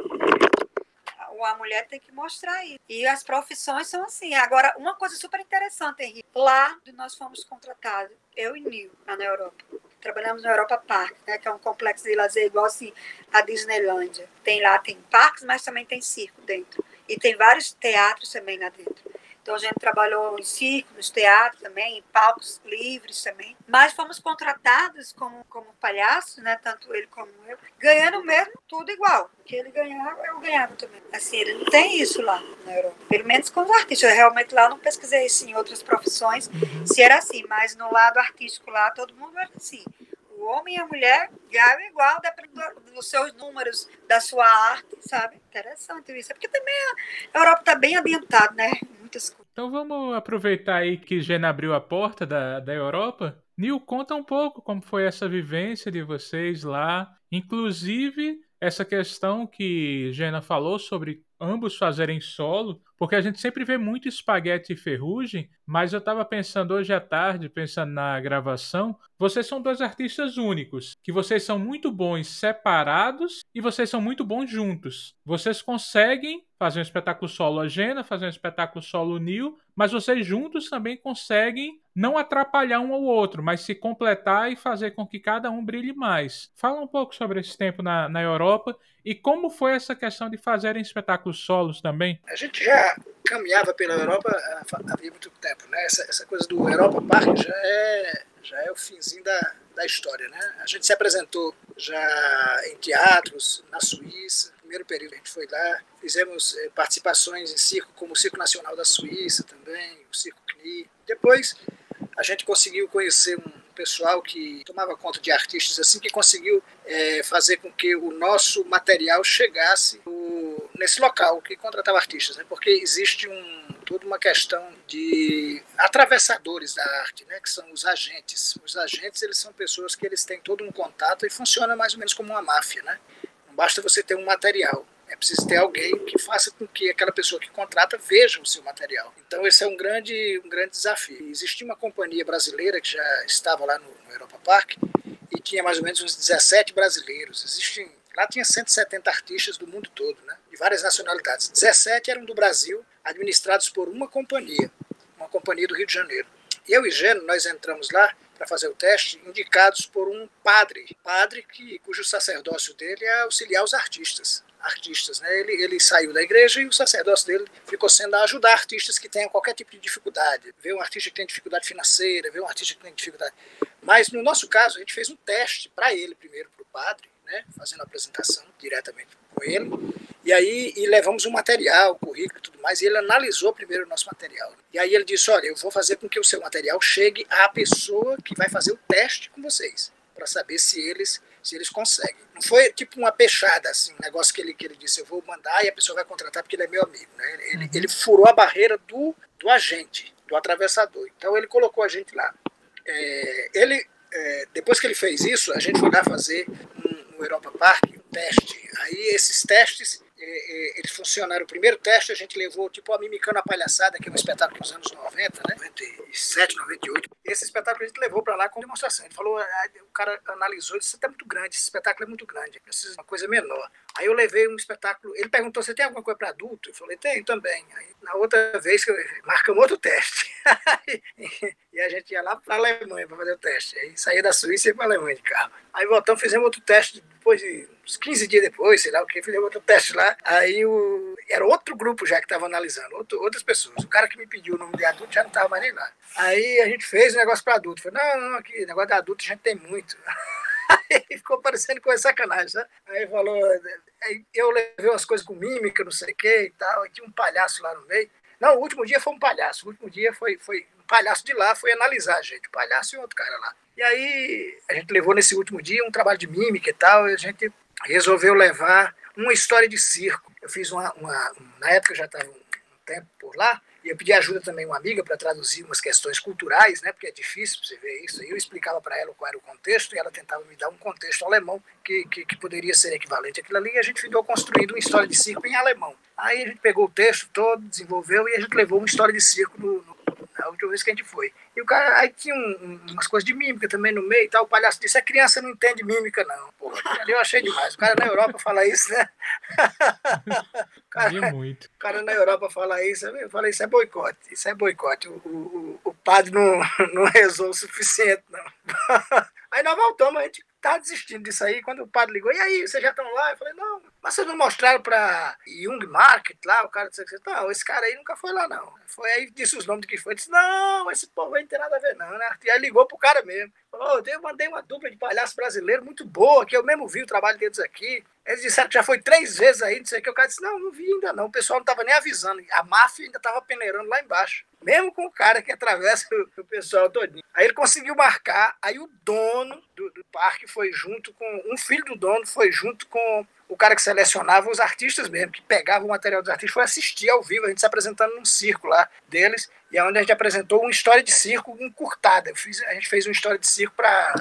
A mulher tem que mostrar isso. E as profissões são assim. Agora, uma coisa super interessante, Henrique. Lá nós fomos contratados, eu e Nil, lá na Europa. Trabalhamos na Europa Park, né, que é um complexo de lazer igual assim a Disneylândia. Tem lá, tem parques, mas também tem circo dentro. E tem vários teatros também lá dentro. Então a gente trabalhou em circo, nos teatros também, em palcos livres também. Mas fomos contratados como, como palhaço, né? Tanto ele como eu, ganhando mesmo tudo igual. O que ele ganhava, eu ganhava também. Assim, ele não tem isso lá na Europa. Pelo menos com os artistas. Eu realmente lá não pesquisei isso em outras profissões, uhum. se era assim, mas no lado artístico lá todo mundo era assim o homem e a mulher ganham igual, dependendo dos seus números, da sua arte, sabe? Interessante isso. É porque também a Europa está bem ambientada, né? Muitas coisas. Então vamos aproveitar aí que Gena abriu a porta da, da Europa. Nil, conta um pouco como foi essa vivência de vocês lá, inclusive essa questão que Gena falou sobre ambos fazerem solo, porque a gente sempre vê muito espaguete e ferrugem, mas eu estava pensando hoje à tarde, pensando na gravação, vocês são dois artistas únicos, que vocês são muito bons separados e vocês são muito bons juntos. Vocês conseguem fazer um espetáculo solo a Gena, fazer um espetáculo solo Nil, mas vocês juntos também conseguem não atrapalhar um ao outro, mas se completar e fazer com que cada um brilhe mais. Fala um pouco sobre esse tempo na, na Europa e como foi essa questão de fazerem espetáculos solos também? A gente já caminhava pela Europa havia muito tempo, né? Essa, essa coisa do Europa Park já é, já é o finzinho da, da história, né? A gente se apresentou já em teatros na Suíça, primeiro período a gente foi lá, fizemos eh, participações em circo, como o Circo Nacional da Suíça também, o Circo CNI. Depois a gente conseguiu conhecer um pessoal que tomava conta de artistas assim, que conseguiu é, fazer com que o nosso material chegasse o, nesse local que contratava artistas, né? porque existe um, toda uma questão de atravessadores da arte, né? que são os agentes. Os agentes eles são pessoas que eles têm todo um contato e funciona mais ou menos como uma máfia. Né? Não basta você ter um material, preciso ter alguém que faça com que aquela pessoa que contrata veja o seu material. Então esse é um grande, um grande desafio. Existia uma companhia brasileira que já estava lá no, no Europa Park e tinha mais ou menos uns 17 brasileiros. Existem, lá tinha 170 artistas do mundo todo, né? de várias nacionalidades. 17 eram do Brasil, administrados por uma companhia, uma companhia do Rio de Janeiro. Eu e Geno, nós entramos lá para fazer o teste, indicados por um padre, padre que, cujo sacerdócio dele é auxiliar os artistas artistas. Né? Ele, ele saiu da igreja e o sacerdócio dele ficou sendo ajudar artistas que tenham qualquer tipo de dificuldade. Ver um artista que tem dificuldade financeira, ver um artista que tem dificuldade. Mas no nosso caso, a gente fez um teste para ele primeiro, para o padre, né? fazendo a apresentação diretamente com ele. E aí e levamos um material, currículo e tudo mais, e ele analisou primeiro o nosso material. E aí ele disse: Olha, eu vou fazer com que o seu material chegue à pessoa que vai fazer o teste com vocês, para saber se eles se eles conseguem. Não foi tipo uma peixada, assim, um negócio que ele, que ele disse, eu vou mandar e a pessoa vai contratar porque ele é meu amigo. Né? Ele, ele furou a barreira do, do agente, do atravessador. Então ele colocou a gente lá. É, ele, é, depois que ele fez isso, a gente foi lá fazer um, no Europa Park um teste. Aí esses testes eles funcionaram. O primeiro teste a gente levou, tipo, a Mimicando a Palhaçada, que é um espetáculo dos anos 90, né? 97, 98. Esse espetáculo a gente levou para lá com demonstração. Ele falou, ah, o cara analisou, disse, é muito grande, esse espetáculo é muito grande, precisa de uma coisa menor. Aí eu levei um espetáculo, ele perguntou, você tem alguma coisa para adulto? Eu falei, tem também. Aí na outra vez, marcamos outro teste. *laughs* e a gente ia lá para a Alemanha para fazer o teste. Aí saía da Suíça e ia para a Alemanha de carro. Aí voltamos, fizemos outro teste depois de uns 15 dias depois, sei lá o que, fizemos outro teste lá. Aí o, era outro grupo já que estava analisando, outro, outras pessoas. O cara que me pediu o nome de adulto já não estava mais nem lá. Aí a gente fez o um negócio para adulto. Falei, não, não, aqui, negócio de adulto a gente tem muito. *laughs* Aí ficou parecendo com sacanagem, né? Aí falou, eu levei umas coisas com mímica, não sei o que e tal, e tinha um palhaço lá no meio. Não, o último dia foi um palhaço, o último dia foi, foi palhaço de lá, foi analisar a gente, o palhaço e outro cara lá. E aí a gente levou nesse último dia um trabalho de mímica e tal, e a gente resolveu levar uma história de circo. Eu fiz uma, uma na época eu já estava um tempo por lá, e eu pedi ajuda também uma amiga para traduzir umas questões culturais, né, porque é difícil você ver isso. Eu explicava para ela qual era o contexto e ela tentava me dar um contexto alemão que, que, que poderia ser equivalente àquilo ali. E a gente ficou construindo uma história de circo em alemão. Aí a gente pegou o texto todo, desenvolveu e a gente levou uma história de circo no, no vez que a gente foi. E o cara, aí tinha um, umas coisas de mímica também no meio e tal. O palhaço disse: a criança não entende mímica, não. Pô, ali eu achei demais. O cara na Europa fala isso, né? *laughs* o cara, muito. O cara na Europa fala isso. Eu falei: isso é boicote. Isso é boicote. O, o, o padre não, *laughs* não rezou o suficiente, não. *laughs* Aí nós voltamos, a gente tá desistindo disso aí. Quando o padre ligou, e aí, vocês já estão lá? Eu falei, não, mas vocês não mostraram para Jung Market lá? O cara disse, não, esse cara aí nunca foi lá, não. Foi aí, disse os nomes que foi. Disse, não, esse povo aí não tem nada a ver, não, né? E aí ligou pro cara mesmo. Falou, eu mandei uma dupla de palhaço brasileiro muito boa, que eu mesmo vi o trabalho deles aqui. Eles disseram que já foi três vezes aí, não sei o que. O cara disse, não, não vi ainda não. O pessoal não estava nem avisando. A máfia ainda estava peneirando lá embaixo. Mesmo com o cara que atravessa o, pessoal todinho. Aí ele conseguiu marcar, aí o dono do, do parque foi junto com... Um filho do dono foi junto com o cara que selecionava os artistas mesmo, que pegava o material dos artistas, foi assistir ao vivo, a gente se apresentando num circo lá deles, e é onde a gente apresentou uma história de circo encurtada. Fiz, a gente fez uma história de circo para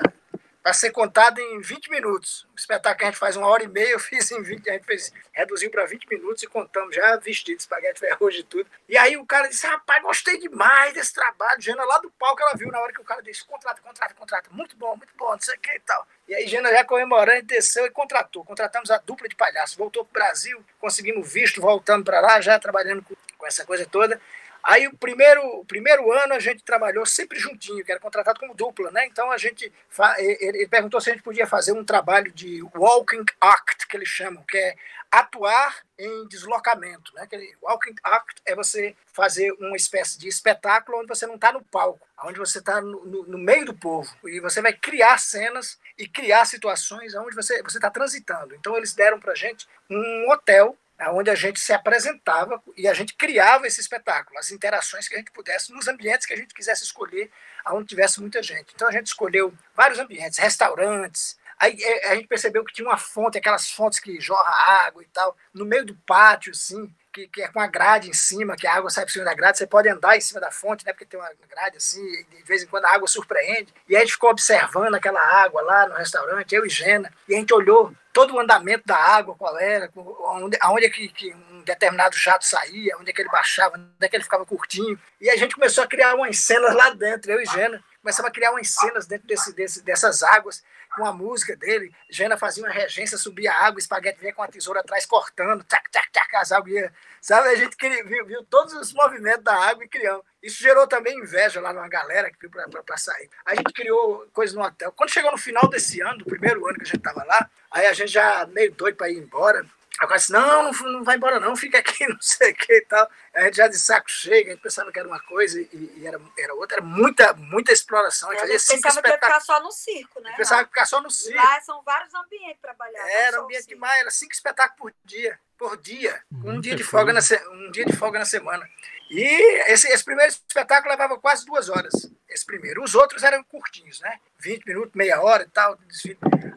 para ser contado em 20 minutos. O espetáculo que a gente faz uma hora e meia, eu *laughs* fiz em 20, a gente fez, reduziu para 20 minutos e contamos já vestido, espaguete ferroso e tudo. E aí o cara disse, rapaz, gostei demais desse trabalho. Jana lá do palco, ela viu na hora que o cara disse, contrata, contrata, contrata, muito bom, muito bom, não sei o que e tal. E aí Jana já comemorando, desceu e contratou. Contratamos a dupla de palhaço, voltou para o Brasil, conseguimos visto, voltando para lá, já trabalhando com, com essa coisa toda. Aí o primeiro, o primeiro ano a gente trabalhou sempre juntinho, que era contratado como dupla, né? Então a gente ele perguntou se a gente podia fazer um trabalho de walking act, que eles chamam, que é atuar em deslocamento, né? Aquele walking act é você fazer uma espécie de espetáculo onde você não está no palco, onde você está no, no, no, meio do povo e você vai criar cenas e criar situações onde você você está transitando. Então eles deram para gente um hotel onde a gente se apresentava e a gente criava esse espetáculo, as interações que a gente pudesse, nos ambientes que a gente quisesse escolher, onde tivesse muita gente. Então a gente escolheu vários ambientes, restaurantes. Aí é, a gente percebeu que tinha uma fonte, aquelas fontes que jorra água e tal, no meio do pátio, assim, que, que, é com a grade em cima, que a água sai por cima da grade, você pode andar em cima da fonte, né? Porque tem uma grade assim, de vez em quando a água surpreende. E aí a gente ficou observando aquela água lá no restaurante, eu e Gena, e a gente olhou todo o andamento da água, qual era, onde, aonde é que, que, um determinado jato saía, onde é que ele baixava, onde é que ele ficava curtinho. E a gente começou a criar umas cenas lá dentro, eu e Gena. Começamos a criar umas cenas dentro desse, desse, dessas águas, com a música dele. Gena fazia uma regência, subia a água, espaguete vinha com a tesoura atrás cortando, tac, tac, tac, as águas ia. Sabe, a gente viu, viu todos os movimentos da água e criamos. Isso gerou também inveja lá numa galera que viu para sair. A gente criou coisas no hotel. Quando chegou no final desse ano, do primeiro ano que a gente estava lá, aí a gente já meio doido para ir embora. Agora disse, não, não, não vai embora não, fica aqui, *laughs* não sei o que e tal. A gente já de saco cheio, a gente pensava que era uma coisa e, e era, era outra, era muita, muita exploração. A gente fazia cinco pensava que ia ficar só no circo, né? Pensava que ficar só no circo. Lá são vários ambientes trabalhar. Era ambiente demais, era cinco espetáculos por dia, por dia, um dia, de folga na, um dia de folga na semana. E esse, esse primeiro espetáculo levava quase duas horas, esse primeiro. Os outros eram curtinhos, né? 20 minutos, meia hora e tal.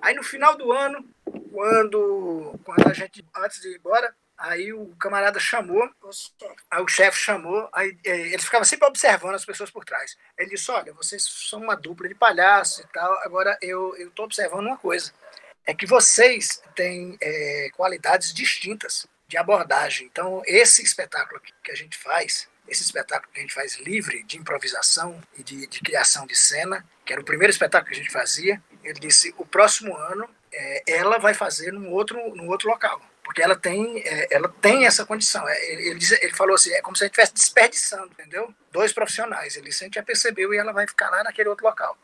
Aí no final do ano, quando, quando a gente, antes de ir embora, aí o camarada chamou, aí o chefe chamou, aí é, ele ficava sempre observando as pessoas por trás. Ele disse, olha, vocês são uma dupla de palhaço e tal, agora eu estou observando uma coisa, é que vocês têm é, qualidades distintas de abordagem. Então, esse espetáculo que a gente faz, esse espetáculo que a gente faz livre de improvisação e de, de criação de cena, que era o primeiro espetáculo que a gente fazia, ele disse, o próximo ano é, ela vai fazer num outro, num outro local. Porque ela tem, é, ela tem essa condição. É, ele, ele, ele, falou assim: é como se a gente estivesse desperdiçando, entendeu? Dois profissionais. Ele sempre já percebeu e ela vai ficar lá naquele outro local.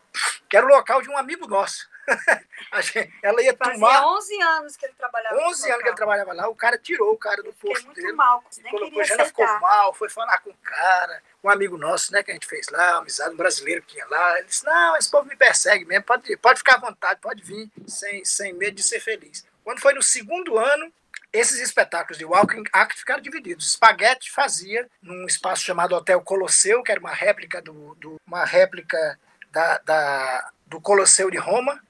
Que era o local de um amigo nosso. *laughs* ela ia Fazia tomar. 11 anos que ele trabalhava 11 anos que ele trabalhava lá. O cara tirou o cara do posto muito dele. mal, nem colocou, já ficou mal, foi falar com o cara, um amigo nosso, né, que a gente fez lá, uma amizade, um brasileiro que tinha lá. Ele disse: Não, esse povo me persegue mesmo, pode, pode ficar à vontade, pode vir, sem, sem medo de ser feliz. Quando foi no segundo ano, esses espetáculos de Walking Act ficaram divididos. Spaghetti fazia num espaço chamado Hotel Colosseu, que era uma réplica do, do uma réplica da, da, do Colosseu de Roma?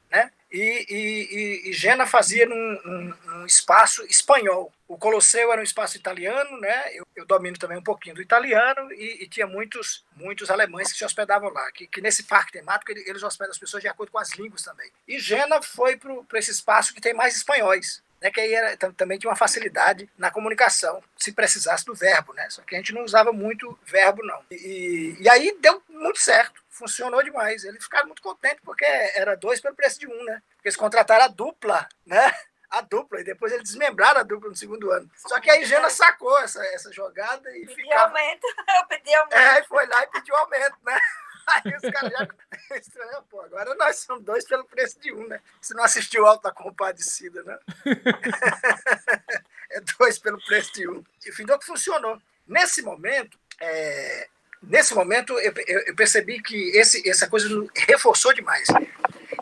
E, e, e fazia num, num, espaço espanhol. O Colosseu era um espaço italiano, né? Eu, eu domino também um pouquinho do italiano e, e, tinha muitos muitos alemães que se hospedavam lá. Que, que nesse parque temático eles hospedam as pessoas de acordo com as línguas também. E Gena foi para esse espaço que tem mais espanhóis né, que aí era, também tinha uma facilidade na comunicação, se precisasse do verbo, né? Só que a gente não usava muito verbo, não. E, e aí deu muito certo, funcionou demais. Eles ficaram muito contentes porque era dois pelo preço de um, né? Porque eles contrataram a dupla, né? A dupla, e depois eles desmembraram a dupla no segundo ano. Só que aí Gena sacou essa, essa jogada e pedi ficava... aumento, *laughs* eu pedi aumento. É, foi lá e pediu aumento, né? *laughs* Já *laughs* pô, agora nós somos dois pelo preço de um, né? Você não assistiu Alto da Compadecida, né? *laughs* é dois pelo preço de um. E findou que funcionou. Nesse momento, é, nesse momento eu, eu, eu, percebi que esse, essa coisa reforçou demais.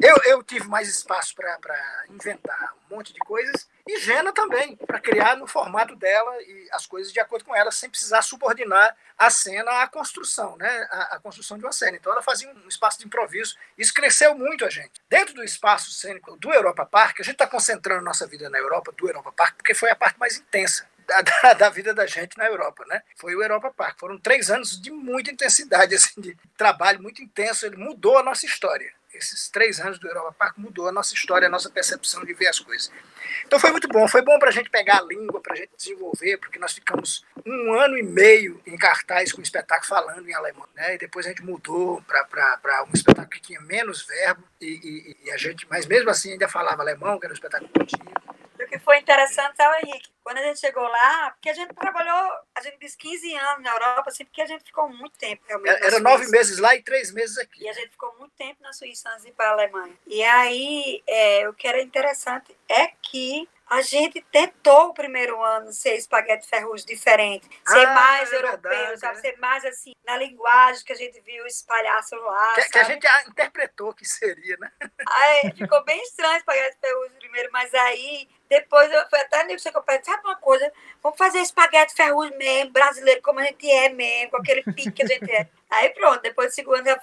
Eu, eu tive mais espaço para inventar um monte de coisas e Gena também, para criar no formato dela e as coisas de acordo com ela, sem precisar subordinar a cena à construção, né? A, a, construção de uma cena. Então ela fazia um espaço de improviso. Isso cresceu muito a gente. Dentro do espaço cênico do Europa Park, a gente está concentrando nossa vida na Europa, do Europa Park, porque foi a parte mais intensa. *laughs* Da, da, da, vida da gente na Europa, né? Foi o Europa Park. Foram três anos de muita intensidade, *laughs* assim, de trabalho muito intenso. Ele mudou a nossa história esses três anos do Europa Park mudou a nossa história, a nossa percepção de ver as coisas. Então foi muito bom, foi bom para a gente pegar a língua, para a gente desenvolver, porque nós ficamos um ano e meio em cartaz com o espetáculo falando em alemão, né? E depois a gente mudou para um espetáculo que tinha menos verbo e, e, e, a gente, mas mesmo assim ainda falava alemão, que era um espetáculo contínuo. Foi interessante, é o Henrique, quando a gente chegou lá, porque a gente trabalhou, a gente disse 15 anos na Europa, assim, porque a gente ficou muito tempo realmente. Era, era nove meses lá e três meses aqui. E a gente ficou muito tempo na Suíça antes de ir para a Alemanha. E aí, é, o que era interessante é que a gente tentou o primeiro ano ser espaguete ferrugem diferente, ser ah, mais é europeu, verdade, sabe? É. Ser mais assim, na linguagem que a gente viu espalhar lá. Que, que, a gente interpretou que seria, né? Aí ficou bem estranho espaguete ferrugem primeiro, mas aí depois eu fui até nisso que eu pensei, sabe uma coisa? Vamos fazer espaguete ferrugem mesmo, brasileiro, como a gente é mesmo, com aquele pique que a gente é. *laughs* Aí pronto, depois do segundo ano,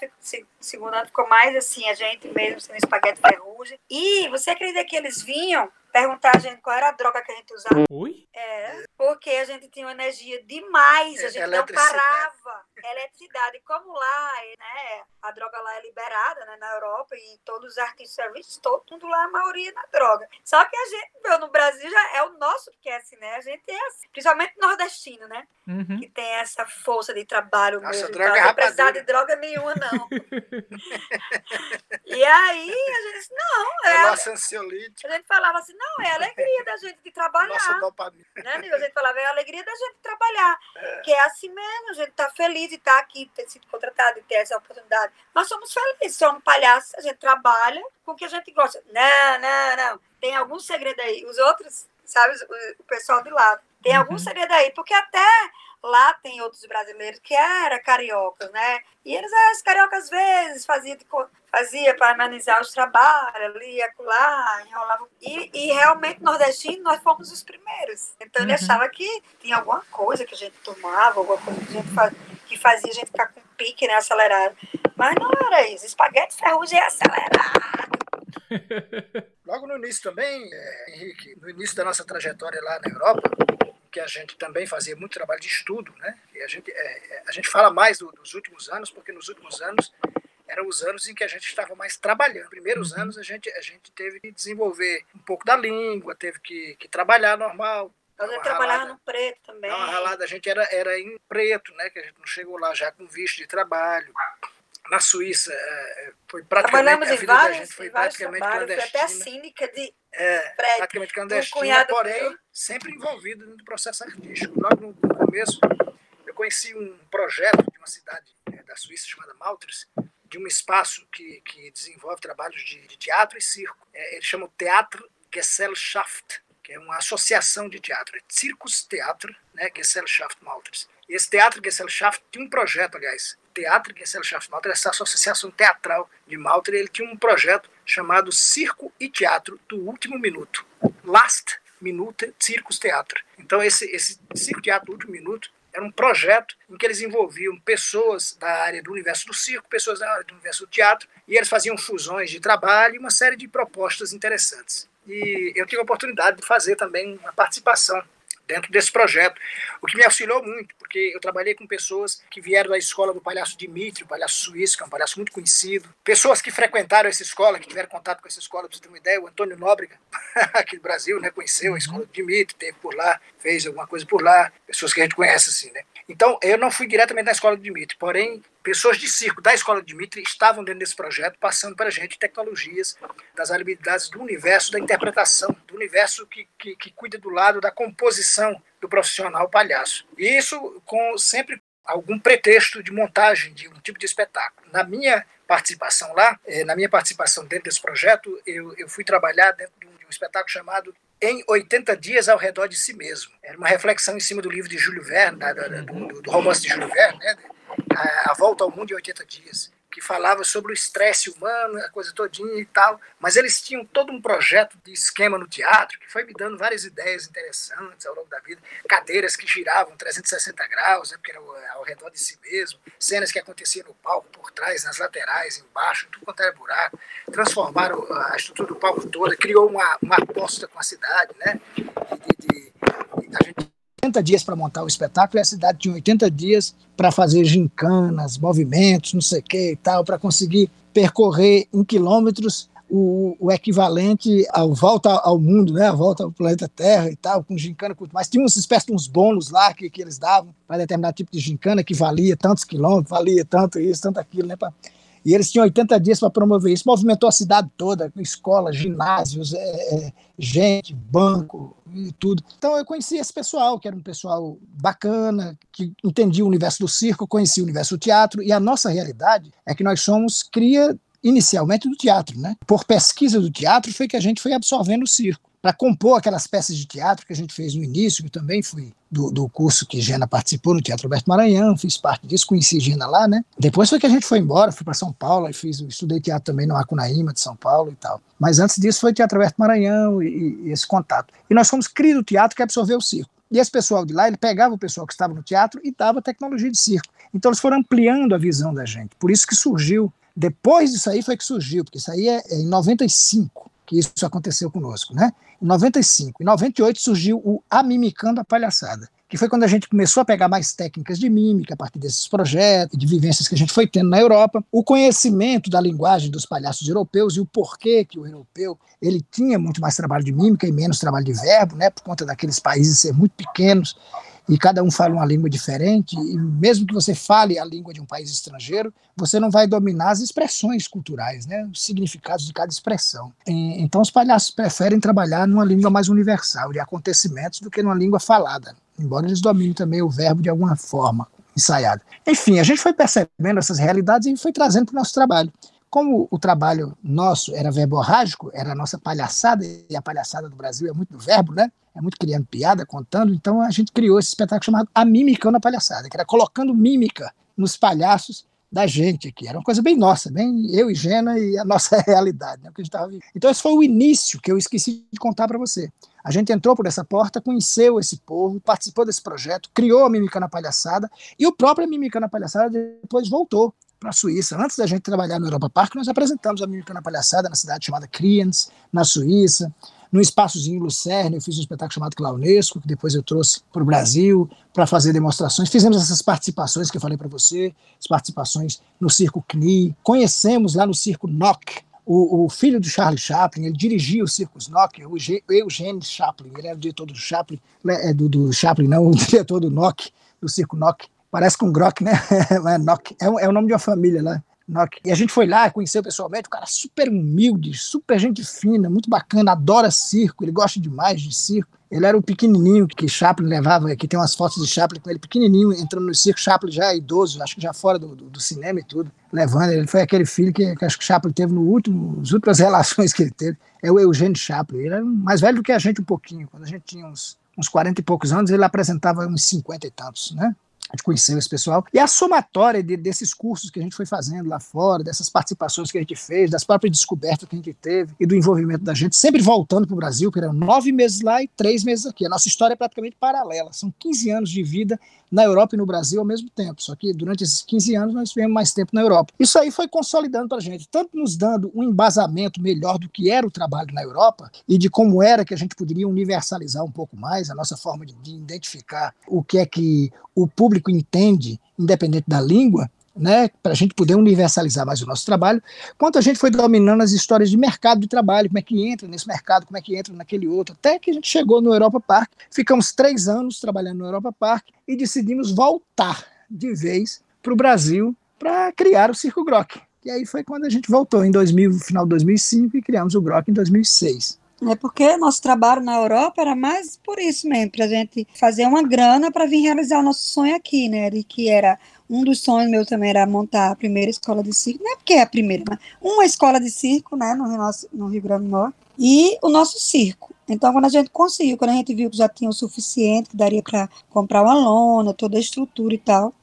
segundo ano ficou mais assim, a gente mesmo sendo espaguete ferrugem. E você acredita que eles vinham perguntar a gente qual era a droga que a gente usava. Ui? É, porque a gente tinha uma energia demais, a gente não parava. Eletricidade. Como lá, né, a droga lá é liberada, né, na Europa, e todos os artistas, todo mundo lá, a maioria na droga. Só que a gente, no Brasil já é o nosso que é assim, né? A gente é assim, principalmente nordestino, né? Uhum. Que tem essa força de trabalho Nossa, mesmo. Droga é não precisar de droga nenhuma, não. *laughs* e aí a gente disse, não, é. é nossa ansiolítica. A gente falava assim, não, é a alegria da gente de trabalhar. Nossa dopamina. Né, amigo? A gente falava, é a alegria da gente trabalhar. É. Que é assim mesmo, a gente tá feliz de estar tá aqui, ter sido contratado e ter essa oportunidade. Nós somos felizes, somos palhaços, a gente trabalha com o que a gente gosta. Não, não, não. Tem algum segredo aí. Os outros, sabe, o, pessoal de lá. Tem uhum. algum segredo aí, porque até lá tem outros brasileiros que eram cariocas, né? E eles, as cariocas, às vezes, faziam fazia para amenizar os trabalhos, ali, acolá, enrolavam. E, e realmente, nordestino, nós fomos os primeiros. Então, ele uhum. achava que tinha alguma coisa que a gente tomava, alguma coisa que, a gente faz, que fazia a gente ficar com pique, né, acelerado. Mas não era isso. Espaguete ferrugem é acelerado. *laughs* Logo no início também, é, Henrique, no início da nossa trajetória lá na Europa, que a gente também fazia muito trabalho de estudo, né? E a gente, é, é, a gente fala mais do, dos últimos anos, porque nos últimos anos eram os anos em que a gente estava mais trabalhando. Primeiros uhum. anos a gente, a gente teve que desenvolver um pouco da língua, teve que, que trabalhar normal. Gente trabalhava no preto também. Uma ralada, a gente era, era em preto, né? Que a gente não chegou lá já com visto de trabalho. Na Suíça é, foi praticamente Trabalhamos em vários, foi praticamente clandestina. Foi até síndica de é, prédio. praticamente clandestina, porém sempre envolvido no processo artístico. Logo no, começo, eu conheci um projeto de uma cidade é, da Suíça chamada Maltres, de um espaço que, que desenvolve trabalhos de, de teatro e circo. É, ele chama o Teatro Gesellschaft, que é uma associação de teatro. É Circus Teatro, né, Gesellschaft Maltres. E esse Teatro Gesellschaft tinha um projeto, aliás, Teatro Gesellschaft Maltres, essa associação teatral de Maltres, ele tinha um projeto chamado Circo e Teatro do Último Minuto. Last Minute Circus Teatro. Então, esse, esse Circo Teatro do Último Minuto era um projeto em que eles envolviam pessoas da área do universo do circo, pessoas da área do universo do teatro, e eles faziam fusões de trabalho e uma série de propostas interessantes. E eu tive a oportunidade de fazer também uma participação dentro desse projeto, o que me auxiliou muito, porque eu trabalhei com pessoas que vieram da escola do palhaço Dimitri, o palhaço suíço, que é um palhaço muito conhecido, pessoas que frequentaram essa escola, que tiveram contato com essa escola, para você ter uma ideia, o Antônio Nóbrega, *laughs* aqui do Brasil, né, conheceu a escola do Dimitri, teve por lá, fez alguma coisa por lá, pessoas que a gente conhece assim, né. Então, eu não fui diretamente na escola do Dimitri, porém, pessoas de circo da escola do Dimitri estavam dentro desse projeto, passando para a gente tecnologias das habilidades do universo da interpretação, do universo que, que, que cuida do lado da composição do profissional palhaço. E isso com sempre algum pretexto de montagem de um tipo de espetáculo. Na minha participação lá, eh, na minha participação dentro desse projeto, eu, eu fui trabalhar dentro de de um espetáculo chamado em 80 dias ao redor de si mesmo. Era uma reflexão em cima do livro de Júlio Verne, do, do, romance de Júlio Verne, né? a, a Volta ao Mundo em 80 Dias que falava sobre o estresse humano, a coisa todinha e tal, mas eles tinham todo um projeto de esquema no teatro que foi me dando várias ideias interessantes ao longo da vida, cadeiras que giravam 360 graus, né, porque era ao redor de si mesmo, cenas que aconteciam no palco, por trás, nas laterais, embaixo, tudo quanto era buraco, transformaram a estrutura do palco toda, criou uma, uma aposta com a cidade, né, de, de, de, a gente 80 dias para montar o espetáculo e a cidade tinha 80 dias para fazer gincanas, movimentos, não sei o que e tal, para conseguir percorrer em quilômetros o, o, equivalente à volta ao mundo, né? A volta ao planeta Terra e tal, com gincana, mas tinha uma espécie de uns bônus lá que, que eles davam para determinado tipo de gincana que valia tantos quilômetros, valia tanto isso, tanto aquilo, né? Pra... E eles tinham 80 dias para promover isso. Movimentou a cidade toda, escolas, ginásios, é, é, gente, banco e tudo. Então eu conheci esse pessoal, que era um pessoal bacana, que entendia o universo do circo, conhecia o universo do teatro, e a nossa realidade é que nós somos cria inicialmente do teatro, né? Por pesquisa do teatro foi que a gente foi absorvendo o circo para compor aquelas peças de teatro que a gente fez no início, que também fui do, do curso que Gena participou no Teatro Alberto Maranhão, fiz parte disso, conheci Gena lá, né? Depois foi que a gente foi embora, fui para São Paulo, e fiz, estudei teatro também no Acunaíma de São Paulo e tal. Mas antes disso foi Teatro Alberto Maranhão e, e esse contato. E nós fomos cria do teatro que absorveu o circo. E esse pessoal de lá, ele pegava o pessoal que estava no teatro e dava tecnologia de circo. Então eles foram ampliando a visão da gente. Por isso que surgiu, depois disso aí foi que surgiu, porque isso aí é, é em 95 que isso aconteceu conosco, né? Em 95. Em 98 surgiu o Amimicando a Palhaçada, que foi quando a gente começou a pegar mais técnicas de mímica a partir desses projetos, de vivências que a gente foi tendo na Europa, o conhecimento da linguagem dos palhaços europeus e o porquê que o europeu ele tinha muito mais trabalho de mímica e menos trabalho de verbo, né, por conta daqueles países ser muito pequenos e cada um fala uma língua diferente, e mesmo que você fale a língua de um país estrangeiro, você não vai dominar as expressões culturais, né, os significados de cada expressão. Então, os palhaços preferem trabalhar numa língua mais universal, de acontecimentos, do que numa língua falada, embora eles dominem também o verbo de alguma forma ensaiada. Enfim, a gente foi percebendo essas realidades e foi trazendo para o nosso trabalho como o trabalho nosso era verborrágico, era a nossa palhaçada, e a palhaçada do Brasil é muito do verbo, né? É muito criando piada, contando, então a gente criou esse espetáculo chamado A Mímica na Palhaçada, que era colocando mímica nos palhaços da gente aqui. Era uma coisa bem nossa, bem eu e Gena e a nossa *laughs* realidade, né? Que a gente tava Então esse foi o início que eu esqueci de contar para você. A gente entrou por essa porta, conheceu esse povo, participou desse projeto, criou a Mímica na Palhaçada, e o próprio Mímica na Palhaçada depois voltou para a Suíça. Antes da gente trabalhar no Europa Park, nós apresentamos a Mímica na Palhaçada na cidade chamada Kriens, na Suíça. No espaçozinho Lucerne, eu fiz um espetáculo chamado Claunesco, que depois eu trouxe para o Brasil para fazer demonstrações. Fizemos essas participações que eu falei para você, as participações no Circo CNI. Conhecemos lá no Circo Nock, o, o, filho do Charlie Chaplin, ele dirigia o Circus Nock, o Eugene Chaplin, ele era o diretor do Chaplin, é, do, do Chaplin, não, *laughs* o diretor do Nock, do Circo Nock. Parece com Grok, né? *laughs* é, Nock. É, é o nome de uma família lá. Nock. E a gente foi lá, conheceu pessoalmente, o cara super humilde, super gente fina, muito bacana, adora circo, ele gosta demais de circo. Ele era o pequenininho que Chaplin levava, aqui tem umas fotos de Chaplin com ele pequenininho, entrando no circo, Chaplin já idoso, acho que já fora do, do, do cinema e tudo, levando. Ele foi aquele filho que, que acho que Chaplin teve no último, nas últimas *laughs* relações que ele teve. É o Eugênio Chaplin. Ele era mais velho do que a gente um pouquinho. Quando a gente tinha uns, uns 40 e poucos anos, ele apresentava uns 50 e tantos, né? Gente conheceu esse pessoal. E a somatória de, desses cursos que a gente foi fazendo lá fora, dessas participações que a gente fez, das próprias descobertas que a gente teve e do envolvimento da gente, sempre voltando para o Brasil, que eram nove meses lá e três meses aqui. A nossa história é praticamente paralela. São 15 anos de vida na Europa e no Brasil ao mesmo tempo. Só que durante esses 15 anos nós tivemos mais tempo na Europa. Isso aí foi consolidando para a gente, tanto nos dando um embasamento melhor do que era o trabalho na Europa e de como era que a gente poderia universalizar um pouco mais a nossa forma de, de identificar o que é que o público entende, independente da língua, né, para a gente poder universalizar mais o nosso trabalho, quanto a gente foi dominando as histórias de mercado de trabalho, como é que entra nesse mercado, como é que entra naquele outro, até que a gente chegou no Europa Park, ficamos três anos trabalhando no Europa Park e decidimos voltar de vez para o Brasil para criar o Circo Grok. E aí foi quando a gente voltou em 2000, final de 2005 e criamos o Grok em 2006. É porque nosso trabalho na Europa era mais por isso mesmo, para a gente fazer uma grana para vir realizar o nosso sonho aqui, né? De que era um dos sonhos meus também era montar a primeira escola de circo, não é porque é a primeira, mas uma escola de circo, né, no, no Rio Grande do Norte, e o nosso circo. Então, quando a gente conseguiu, quando a gente viu que já tinha o suficiente, que daria para comprar uma lona, toda a estrutura e tal,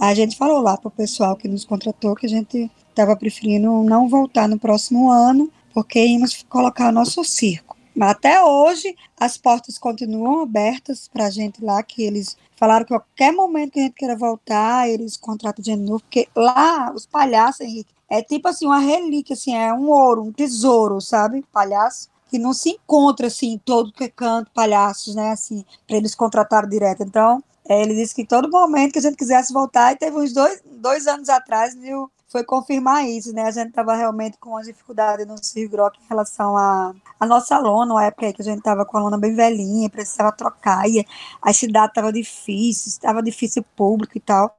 a gente falou lá para o pessoal que nos contratou que a gente estava preferindo não voltar no próximo ano, porque íamos colocar o nosso circo. Mas até hoje as portas continuam abertas para a gente lá, que eles falaram que a qualquer momento que a gente queira voltar, eles contratam de novo, porque lá os palhaços, Henrique, é tipo assim, uma relíquia, assim, é um ouro, um tesouro, sabe? Palhaço que não se encontra assim em todo que canto palhaços, né? Assim, para eles contratarem direto. Então, é, ele disse que todo momento que a gente quisesse voltar, e teve uns dois, dois anos atrás, viu, foi confirmar isso, né? A gente estava realmente com as dificuldades no Circo Rock em relação à a, a, nossa lona, uma época que a gente estava com a lona bem velhinha, precisava trocar, e a cidade estava difícil, estava difícil público e tal.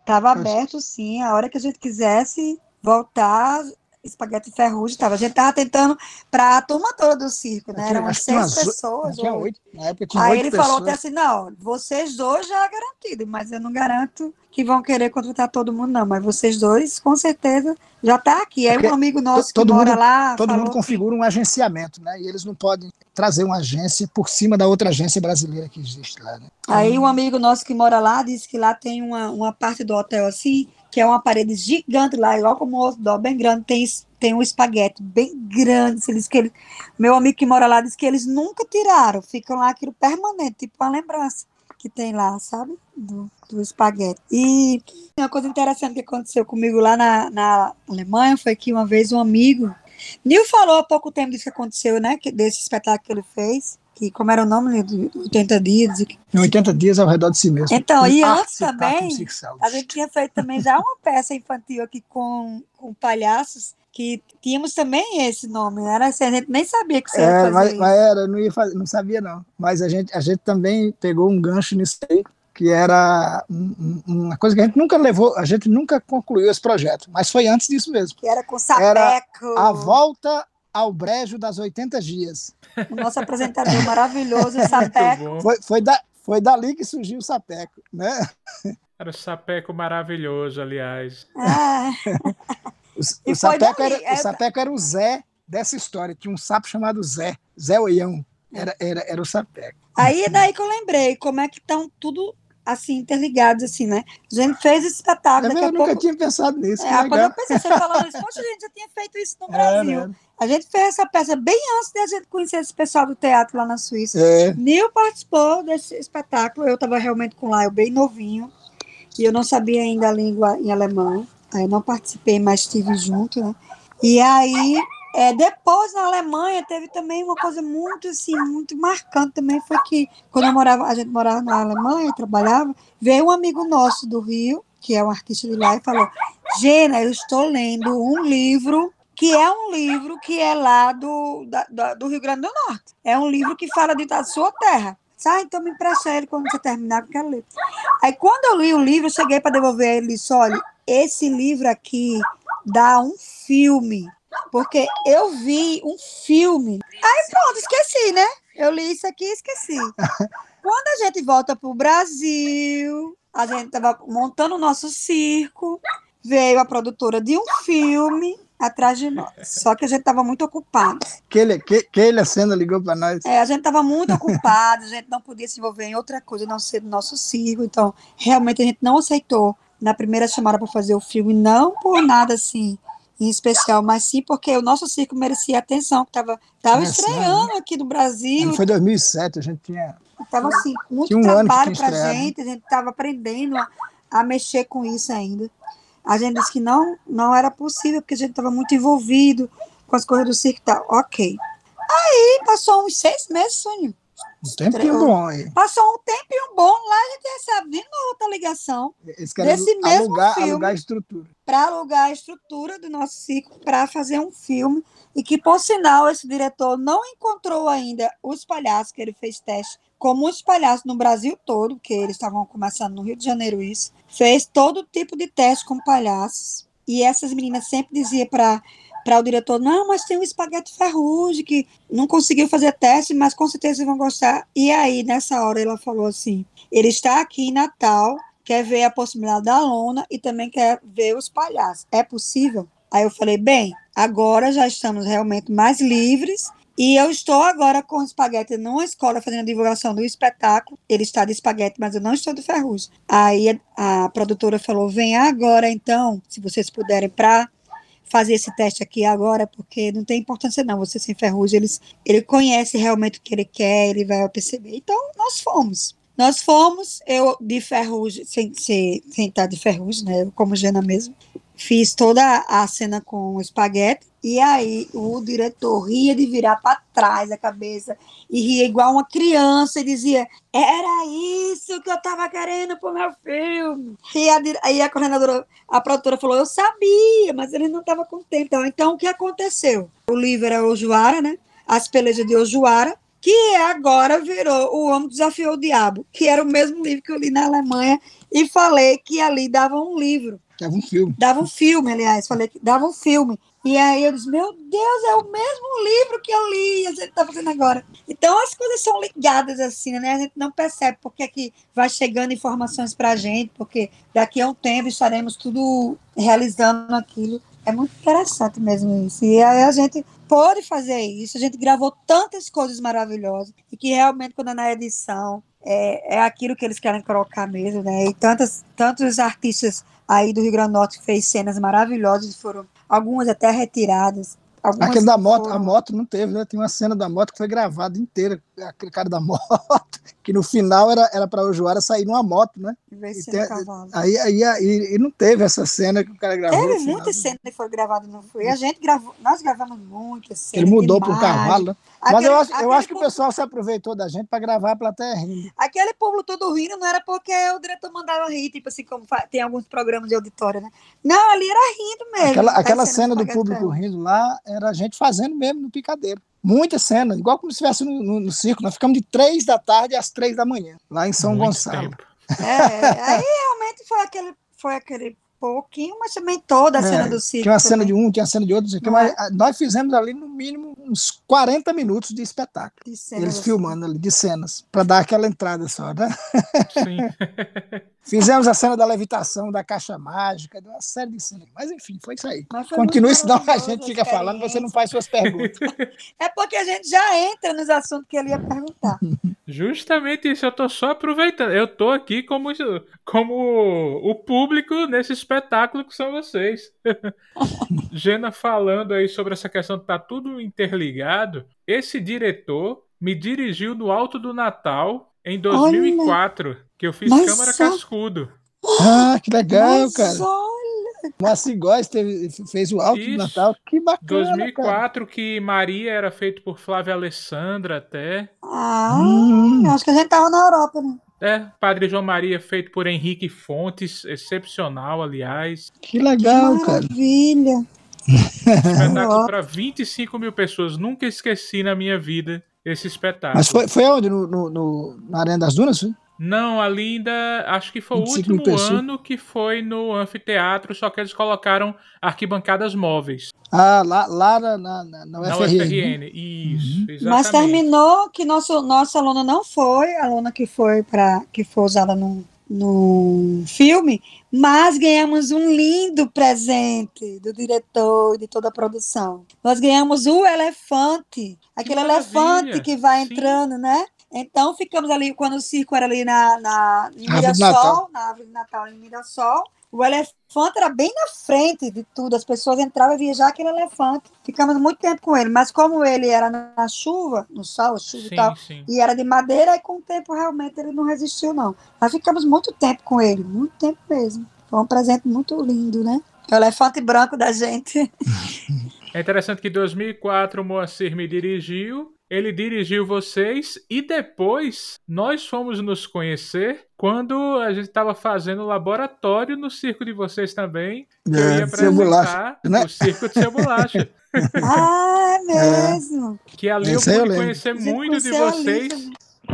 Estava aberto, sim, a hora que a gente quisesse voltar espaguete ferrugem, tava. A gente tava tentando para a turma toda do circo, né? Eram umas seis pessoas. Tinha oito, na época tinha Aí ele pessoas. falou até assim, não, vocês dois já é garantido, mas eu não garanto que vão querer contratar todo mundo, não. Mas vocês dois, com certeza, já tá aqui. Aí Porque um amigo nosso que mora mundo- lá. Todo mundo configura um agenciamento, né? E eles não podem trazer uma agência por cima da outra agência brasileira que existe lá, né? Aí um amigo nosso que mora lá disse que lá tem uma, uma parte do hotel assim, que é uma parede gigante lá, igual como o outdoor, bem grande, tem, tem um espaguete bem grande. Ele disse que ele, meu amigo que mora lá disse que eles nunca tiraram, ficam lá aquilo permanente, tipo uma lembrança que tem lá, sabe? Do, do espaguete. E uma coisa interessante que aconteceu comigo lá na, na Alemanha foi que uma vez um amigo. Nil falou há pouco tempo disso que aconteceu, né? que- Desse espetáculo que ele fez. Que, como era o nome do 80 dias, e que Em 80 dias ao redor de si mesmo. Então, e antes também, a gente tinha feito também já uma peça infantil aqui com, com palhaços, que tínhamos também esse nome, né? Era assim, a gente nem sabia que você ia É, fazer mas, mas era, não, ia fazer, não sabia não. Mas a gente, a gente também pegou um gancho nisso aí, que era um- um- uma coisa que a gente nunca levou, a gente nunca concluiu esse projeto, mas foi antes disso mesmo. Que era com sapeco. A volta ao brejo das 80 dias. O nosso apresentador maravilhoso, o sapeco. Foi, foi, da, foi dali que surgiu o sapeco, né? Era o sapeco maravilhoso, aliás. Ah, O, o sapeco dali, era, é- o sapeco era o Zé dessa história. Tinha um sapo chamado Zé, Zé Oião. Era, era, era o sapeco. aí é daí que eu lembrei como é que estão tudo assim, interligados, assim, né? A gente fez esse espetáculo, É eu nunca pouco. tinha pensado nisso. É, quando eu legal. pensei, você falando isso, *laughs* poxa, a gente já tinha feito isso no É, Brasil. né? A gente fez essa peça bem antes de a gente conhecer esse pessoal do teatro lá na Suíça. É, Nil participou desse espetáculo, eu estava realmente com lá, eu bem novinho, e eu não sabia ainda a língua em alemão, aí eu não participei, mas estive junto, né? E aí, é, depois na Alemanha, teve também uma coisa muito, assim, muito marcante também, foi que quando morava, a gente morava na Alemanha, trabalhava, veio um amigo nosso do Rio, que é um artista de lá, e falou, Gena, eu estou lendo um livro que é um livro que é lá do, da- da- do Rio Grande do Norte. É um livro que fala de, da sua terra. Ah, então me empresta ele quando você terminar, que eu ler. Aí, quando eu li o livro, eu cheguei para devolver ele e disse: olha, esse livro aqui dá um filme. Porque eu vi um filme. Aí, pronto, esqueci, né? Eu li isso aqui e esqueci. *laughs* Quando a gente volta para o Brasil, a gente estava montando o nosso circo, veio a produtora de um filme atrás de nós. Só que a gente estava muito ocupado. Keila, Ke- Keila Sena ligou para nós. É, a gente estava muito ocupado, a gente não podia se envolver em outra coisa, não ser do nosso circo. Então, realmente a gente não aceitou na primeira chamada para fazer o filme, não por nada assim em especial, mas sim porque o nosso circo merecia atenção, que estava tava Começando, estreando aqui no Brasil, Foi 2007, a gente tinha. estava assim, muito Tinha um trabalho para estreado. gente, a gente estava aprendendo a, a mexer com isso ainda. A gente disse que não, não era possível, porque a gente estava muito envolvido com as coisas do circo e tal. Ok. Aí passou uns seis meses, Sonho. Um tempinho bom aí. Passou um tempinho bom, lá a gente recebe de novo outra ligação Eles querem Desse mesmo alugar, filme. alugar a estrutura. para alugar a estrutura do nosso circo para fazer um filme. E que, por sinal, esse diretor não encontrou ainda os palhaços que ele fez teste, como os palhaços no Brasil todo, porque eles estavam começando no Rio de Janeiro isso. Fez todo tipo de teste com palhaços. E essas meninas sempre diziam para para o diretor, não, mas tem um espaguete ferrugem que não conseguiu fazer teste, mas com certeza vão gostar. E aí, nessa hora, ela falou assim, ele está aqui em Natal, quer ver a possibilidade da lona e também quer ver os palhaços. É possível? Aí eu falei, bem, agora já estamos realmente mais livres e eu estou agora com o espaguete numa escola fazendo a divulgação do espetáculo. Ele está de espaguete, mas eu não estou de ferrugem. Aí a, a produtora falou, venha agora então, se vocês puderem, para fazer esse teste aqui agora, porque não tem importância não, você sem ferrugem, eles, ele conhece realmente o que ele quer, ele vai perceber. Então, nós fomos. Nós fomos, eu de ferrugem, sem, ser, sem estar de ferrugem, né, como Jana mesmo, fiz toda a cena com o espaguete, e aí o diretor ria de virar para trás a cabeça, e ria igual uma criança, e dizia, era isso que eu estava querendo pro meu filme. E a, aí a coordenadora, a produtora falou, eu sabia, mas ele não estava com tempo. Então, então, o que aconteceu? O livro era Ojuara, né? As pelejas de Ojuara, que agora virou O Homem Desafiou o Diabo, que era o mesmo livro que eu li na Alemanha e falei que ali dava um livro. Dava um filme. Dava um filme, aliás, falei que dava um filme. E aí eu disse, meu Deus, é o mesmo livro que eu li, a gente está fazendo agora. Então as coisas são ligadas assim, né? A gente não percebe porque é que vai chegando informações para a gente, porque daqui a um tempo estaremos tudo realizando aquilo. É muito interessante mesmo isso. E aí a gente pôde fazer isso, a gente gravou tantas coisas maravilhosas, e que realmente quando é na edição é, é aquilo que eles querem colocar mesmo, né? E tantas, tantos artistas aí do Rio Grande do Norte fez cenas maravilhosas, foram algumas até retiradas. Algumas Aquele da moto, foram... a moto não teve, né? Tem uma cena da moto que foi gravada inteira, aquele cara da *laughs* moto, que no final era era para o Joara sair numa moto, né? E tem- no. Aí, aí, aí e não teve essa cena que o cara gravou. Teve no final. muitas cenas que foram gravadas, não foi? A gente gravou, nós gravamos muitas cenas. Ele mudou para demais. cavalo, né? Mas Aquele- eu acho, eu acho que o público- pessoal se aproveitou da gente para gravar a plateia rindo. Aquele povo todo rindo não era porque o diretor mandava rir, tipo assim, como tem alguns programas de auditório, né? Não, ali era rindo mesmo. Aquela, aquela cena do público rindo lá era a gente fazendo mesmo no picadeiro. Muita cena, igual como se estivesse no, no, no circo. Nós ficamos de três da tarde às três da manhã, lá em São Muito Gonçalo. tempo. É, aí *laughs* realmente foi aquele, foi aquele pouquinho, mas também toda a É, cena do circo. Tinha uma cena também, de um, tinha uma cena de outro, Não é? mas ah, nós fizemos ali no mínimo uns 40 minutos de espetáculo. de cenas Eles filmando ali, de cenas, para dar aquela entrada só, né? Sim. *laughs* Fizemos a cena da levitação, da caixa mágica, de uma série de cenas. Mas enfim, foi isso aí. Continue, senão a gente fica falando, você não faz suas perguntas. *laughs* É porque a gente já entra nos assuntos que ele ia perguntar. *laughs* Justamente isso, eu tô só aproveitando. Eu tô aqui como, como o público nesse espetáculo que são vocês. *laughs* Gena falando aí sobre essa questão de tá tudo interligado. Esse diretor me dirigiu no Alto do Natal em 2004, que eu fiz Câmara só- Cascudo. Ah, que legal, Mas cara. olha, Moacir Góes teve, fez o Alto do Isso. Natal. Que bacana, cara. 2004, que Maria era feito por Flávia Alessandra até. ah, Hum. acho que a gente tava na Europa, né? É, Padre João Maria feito por Henrique Fontes, excepcional, aliás. Que legal, cara. Maravilha. Espetáculo para 25 mil pessoas. Nunca esqueci na minha vida esse espetáculo. Mas foi, foi onde? No, no- no- na Arena das Dunas? foi? Não, ali ainda. Acho que foi o 25 mil último pessoas. ano que foi no anfiteatro, só que eles colocaram arquibancadas móveis. Ah, lá, lá na, na, na, na Na UFRN. né? UFRN. Isso, Mas exatamente. terminou que nosso, nossa aluna não foi, a aluna que foi para que foi usada no, no filme, mas ganhamos um lindo presente do diretor e de toda a produção. Nós ganhamos o elefante, aquele elefante que vai sim. entrando, né? Então ficamos ali, quando o circo era ali na, na em Mirassol, na árvore de Natal em Mirassol, o elefante era bem na frente de tudo, as pessoas entravam e viajavam aquele elefante. Ficamos muito tempo com ele, mas como ele era na chuva, no sol, chuva e Sim, tal, sim. e era de madeira, e com o tempo realmente ele não resistiu, não. Nós ficamos muito tempo com ele, muito tempo mesmo. Foi um presente muito lindo, né? O elefante branco da gente. *laughs* É interessante que em 2004 o Moacir me dirigiu, ele dirigiu vocês e depois nós fomos nos conhecer quando a gente estava fazendo o laboratório no circo de vocês também. que eu É, ia apresentar né? o circo de seu bolacha. *laughs* ah, é mesmo. Que ali eu Esse aí eu pude conhecer muito de vocês.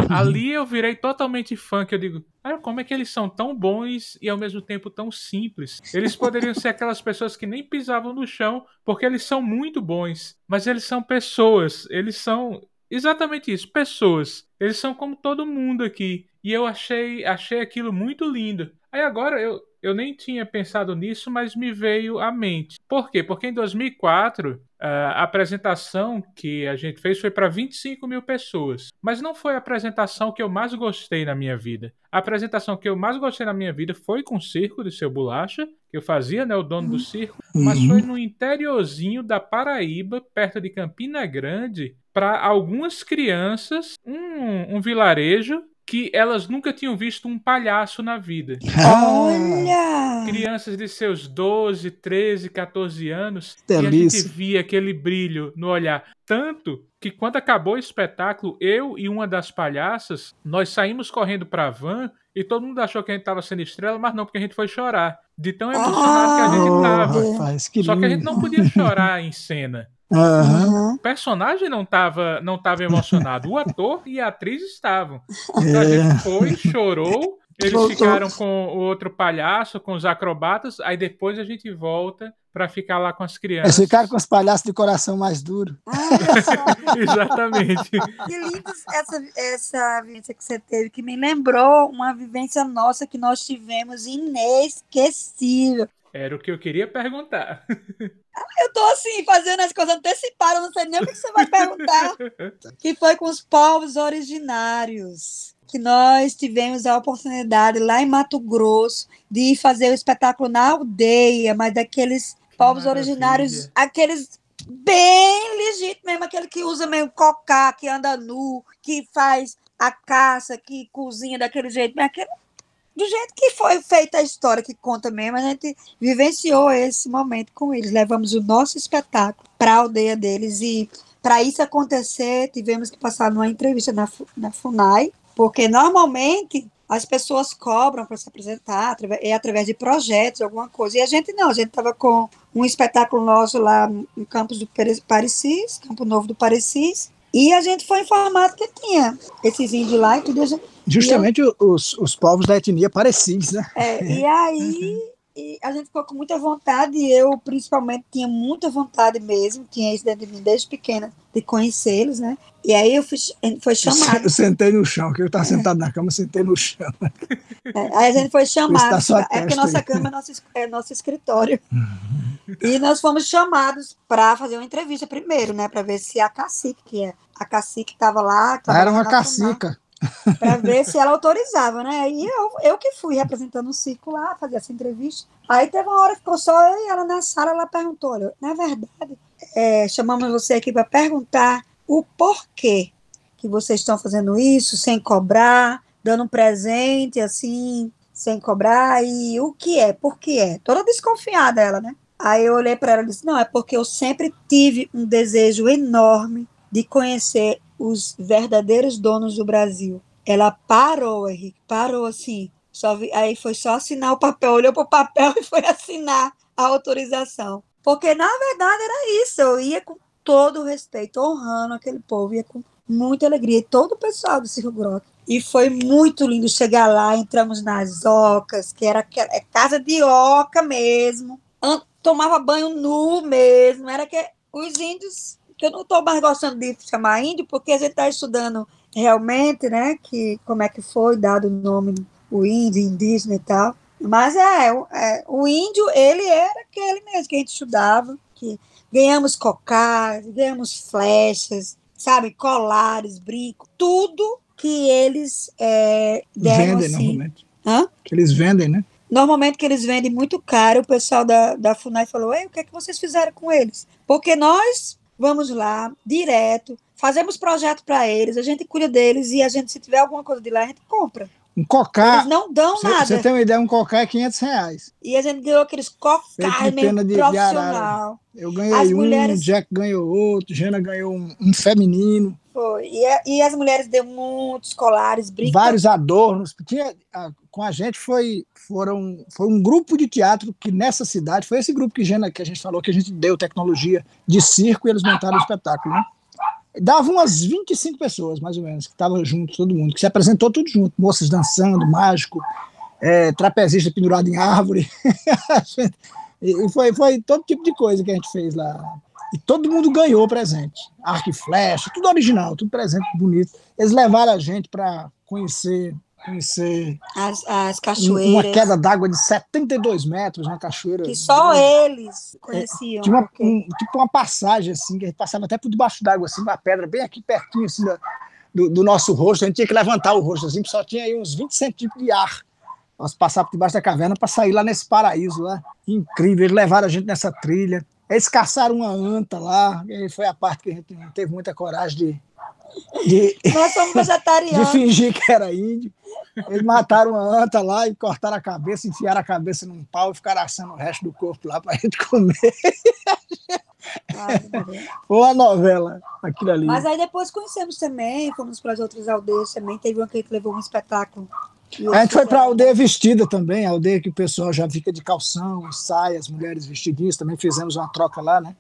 Ali eu virei totalmente fã, que eu digo, ah, como é que eles são tão bons e ao mesmo tempo tão simples? Eles poderiam ser aquelas pessoas que nem pisavam no chão, porque eles são muito bons, mas eles são pessoas, eles são exatamente isso, pessoas. Eles são como todo mundo aqui. E eu achei, achei aquilo muito lindo. Aí agora eu, eu nem tinha pensado nisso, mas me veio à mente. Por quê? Porque em 2004 ah, a apresentação que a gente fez foi para 25 mil pessoas. Mas não foi a apresentação que eu mais gostei na minha vida. A apresentação que eu mais gostei na minha vida foi com o circo de seu Bolacha, que eu fazia, né? O dono do circo. Mas Uhum. foi no interiorzinho da Paraíba, perto de Campina Grande, para algumas crianças, um, um vilarejo que elas nunca tinham visto um palhaço na vida. *laughs* Olha! Crianças de seus 12, 13, 14 anos, e a Delícia. gente via aquele brilho no olhar. Tanto que quando acabou o espetáculo, eu e uma das palhaças, nós saímos correndo pra van e todo mundo achou que a gente tava sendo estrela, mas não, porque a gente foi chorar. De tão emocionado que a gente Oh, tava. rapaz, que Só que a gente não podia chorar em cena. Uhum. O personagem não estava não tava emocionado. O ator e a atriz estavam. Então a É. gente foi, chorou, Eles Voltou. ficaram com o outro palhaço, com os acrobatas, aí depois a gente volta para ficar lá com as crianças. Eles ficaram com os palhaços de coração mais duro. *laughs* Exatamente. Que linda essa, essa vivência que você teve, que me lembrou uma vivência nossa que nós tivemos inesquecível. Era o que eu queria perguntar. Eu tô assim, fazendo as coisas antecipadas, não sei nem o que você vai perguntar. *laughs* que foi com os povos originários. Que nós tivemos a oportunidade lá em Mato Grosso de fazer o espetáculo na aldeia, mas daqueles povos Maravilha. originários, aqueles bem legítimos mesmo, aquele que usa meio cocá, que anda nu, que faz a caça, que cozinha daquele jeito, mas aquele do jeito que foi feita a história que conta mesmo, a gente vivenciou esse momento com eles. Levamos o nosso espetáculo para a aldeia deles e para isso acontecer, tivemos que passar numa entrevista na, na FUNAI, porque normalmente as pessoas cobram para se apresentar, é através de projetos, alguma coisa. E a gente não, a gente estava com um espetáculo nosso lá no campus do Parecis, Campo Novo do Parecis, e a gente foi informado que tinha esses índios lá e tudo. Justamente eu, os, os povos da etnia parecidos, né? É, e *laughs* aí uhum. e a gente ficou com muita vontade, e eu principalmente tinha muita vontade mesmo, tinha isso dentro de mim desde pequena, de conhecê-los, né? E aí eu fui, foi chamado. Eu sentei no chão, que eu estava é. sentado na cama, sentei no chão. É, aí a gente foi chamado, é porque nossa cama é nosso, é nosso escritório. Uhum. E nós fomos chamados para fazer uma entrevista primeiro, né? Para ver se a cacique, que é a cacique estava lá. Ah, era uma cacica. Para ver se ela autorizava, né? E eu, eu que fui representando o circo lá, fazer essa entrevista. Aí teve uma hora que ficou só eu e ela na sala, ela perguntou: olha, na verdade, é, chamamos você aqui para perguntar o porquê que vocês estão fazendo isso sem cobrar, dando um presente assim, sem cobrar, e o que é, por que é? Toda desconfiada ela, né? Aí eu olhei para ela e disse: não, é porque eu sempre tive um desejo enorme de conhecer os verdadeiros donos do Brasil. Ela parou, Henrique, parou assim. Só vi, aí foi só assinar o papel, olhou para o papel *laughs* e foi assinar a autorização. Porque, na verdade, era isso. Eu ia com todo o respeito, honrando aquele povo, ia com muita alegria. E todo o pessoal do Circo Grock. E foi muito lindo chegar lá. Entramos nas ocas, que era é casa de oca mesmo. Tomava banho nu mesmo. Era que os índios, que eu não estou mais gostando de chamar índio, porque a gente está estudando realmente, né, que como é que foi dado o nome o índio, indígena e tal. Mas é, é, o índio, ele era aquele mesmo que a gente estudava, que ganhamos cocais, ganhamos flechas, sabe, colares, brincos, tudo que eles é, deram vendem, assim. Normalmente. Hã? Que eles vendem, né? Normalmente que eles vendem muito caro, o pessoal da, da FUNAI falou, Ei, o que é que vocês fizeram com eles? Porque nós vamos lá, direto, fazemos projeto para eles, a gente cuida deles e a gente, se tiver alguma coisa de lá, a gente compra. Um cocá. Eles não dão cê, nada. Você tem uma ideia, um cocá é 500 reais. E a gente ganhou aqueles cocais meio de, profissional. De eu ganhei as um, mulheres... Jack ganhou outro, Jana ganhou um, um feminino. Foi. E, e, as mulheres deu muitos colares, brincos. Vários adornos. Tinha, a, com a gente foi, foram, foi um grupo de teatro que nessa cidade, foi esse grupo que, Jana, que a gente falou, que a gente deu tecnologia de circo e eles montaram o espetáculo, né? dava umas 25 pessoas, mais ou menos, que estavam junto, todo mundo, que se apresentou tudo junto, moças dançando, mágico, é, trapezista pendurado em árvore. *laughs* e foi, foi todo tipo de coisa que a gente fez lá. E todo mundo ganhou presente. Arco e flecha, tudo original, tudo presente bonito. Eles levaram a gente para conhecer conhecer as, as cachoeiras. Uma queda d'água de 72 metros, uma cachoeira. Que só eles conheciam. É, tinha uma, um, tipo uma passagem, assim, que a gente passava até por debaixo d'água, assim, uma pedra bem aqui pertinho, assim, do, do, nosso rosto. A gente tinha que levantar o rosto, assim, só tinha aí uns 20 centímetros de ar. Nós passávamos por debaixo da caverna para sair lá nesse paraíso lá. Incrível, eles levaram a gente nessa trilha. Eles caçaram uma anta lá, e foi a parte que a gente não teve muita coragem de, de, *laughs* Nós somos vegetarianos. *laughs* De fingir que era índio. Eles mataram uma anta lá e cortaram a cabeça, enfiaram a cabeça num pau e ficaram assando o resto do corpo lá pra *laughs* gente comer. Foi uma novela, aquilo ali. Mas aí depois conhecemos também, fomos para as outras aldeias também. Teve uma que a levou um espetáculo. A gente foi para a aldeia vestida também, a aldeia que o pessoal já fica de calção, saia, as mulheres vestidinhas. Também fizemos uma troca lá, né?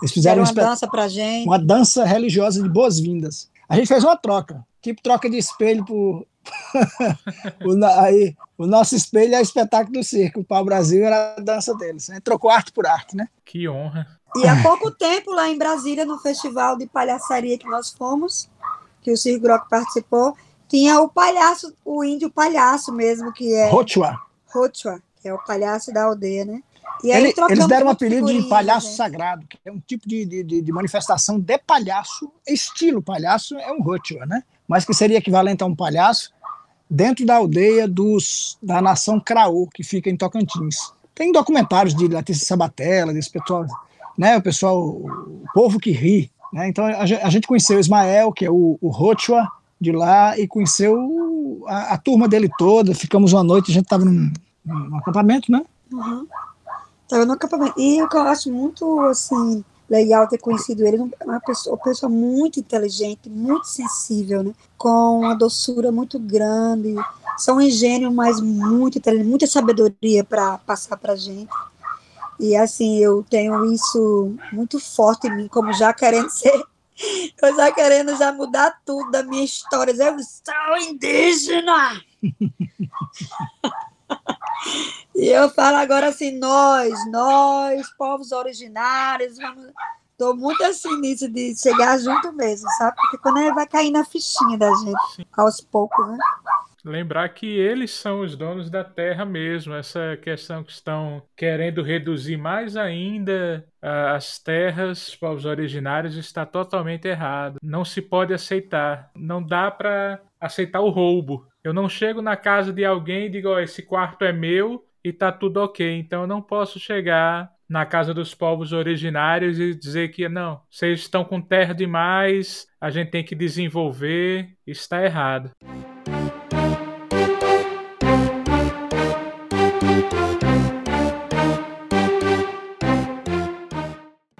Eles fizeram uma dança pra gente. Uma dança religiosa de boas-vindas. A gente fez uma troca, tipo troca de espelho por, *laughs* o, aí, o nosso espelho é o espetáculo do circo. O pau-brasil era a dança deles. Né? Trocou arte por arte, né? Que honra. E há pouco tempo, lá em Brasília, no festival de palhaçaria que nós fomos, que o Circo Grock participou, tinha o palhaço, o índio palhaço mesmo, que é. Rochua. Rochua, que é o palhaço da aldeia, né? E aí, Ele, eles deram um apelido de palhaço né? sagrado, que é um tipo de, de, de, manifestação de palhaço, estilo palhaço, é um Rochua, né? Mas que seria equivalente a um palhaço dentro da aldeia dos, da nação Craô, que fica em Tocantins. Tem documentários de Letícia Sabatella, desse pessoal, né? O pessoal, o povo que ri. Né? Então a, gente conheceu o Ismael, que é o, o Rochua, de lá e conheceu a, a, turma dele toda. Ficamos uma noite, a gente estava num, num, acampamento, né? Uhum. No acampamento. E eu acho muito assim legal ter conhecido ele, uma pessoa, uma pessoa muito inteligente, muito sensível, né? Com uma doçura muito grande, são um gênio, mas muito inteligente, muita sabedoria para passar para gente. E assim, eu tenho isso muito forte em mim, como já querendo *laughs* ser *laughs* eu já querendo já mudar tudo da minha história. Eu sou indígena! *laughs* e eu falo agora assim, nós, nós, povos originários, vamos... Tô muito assim nisso de chegar junto mesmo, sabe? Porque quando ele vai cair na fichinha da gente, aos poucos, né? Lembrar que eles são os donos da terra mesmo. Essa questão que estão querendo reduzir mais ainda as terras, os povos originários, está totalmente errado. Não se pode aceitar. Não dá para aceitar o roubo. Eu não chego na casa de alguém e digo: oh, esse quarto é meu e tá tudo ok. Então eu não posso chegar na casa dos povos originários e dizer que não, vocês estão com terra demais, a gente tem que desenvolver. Está errado.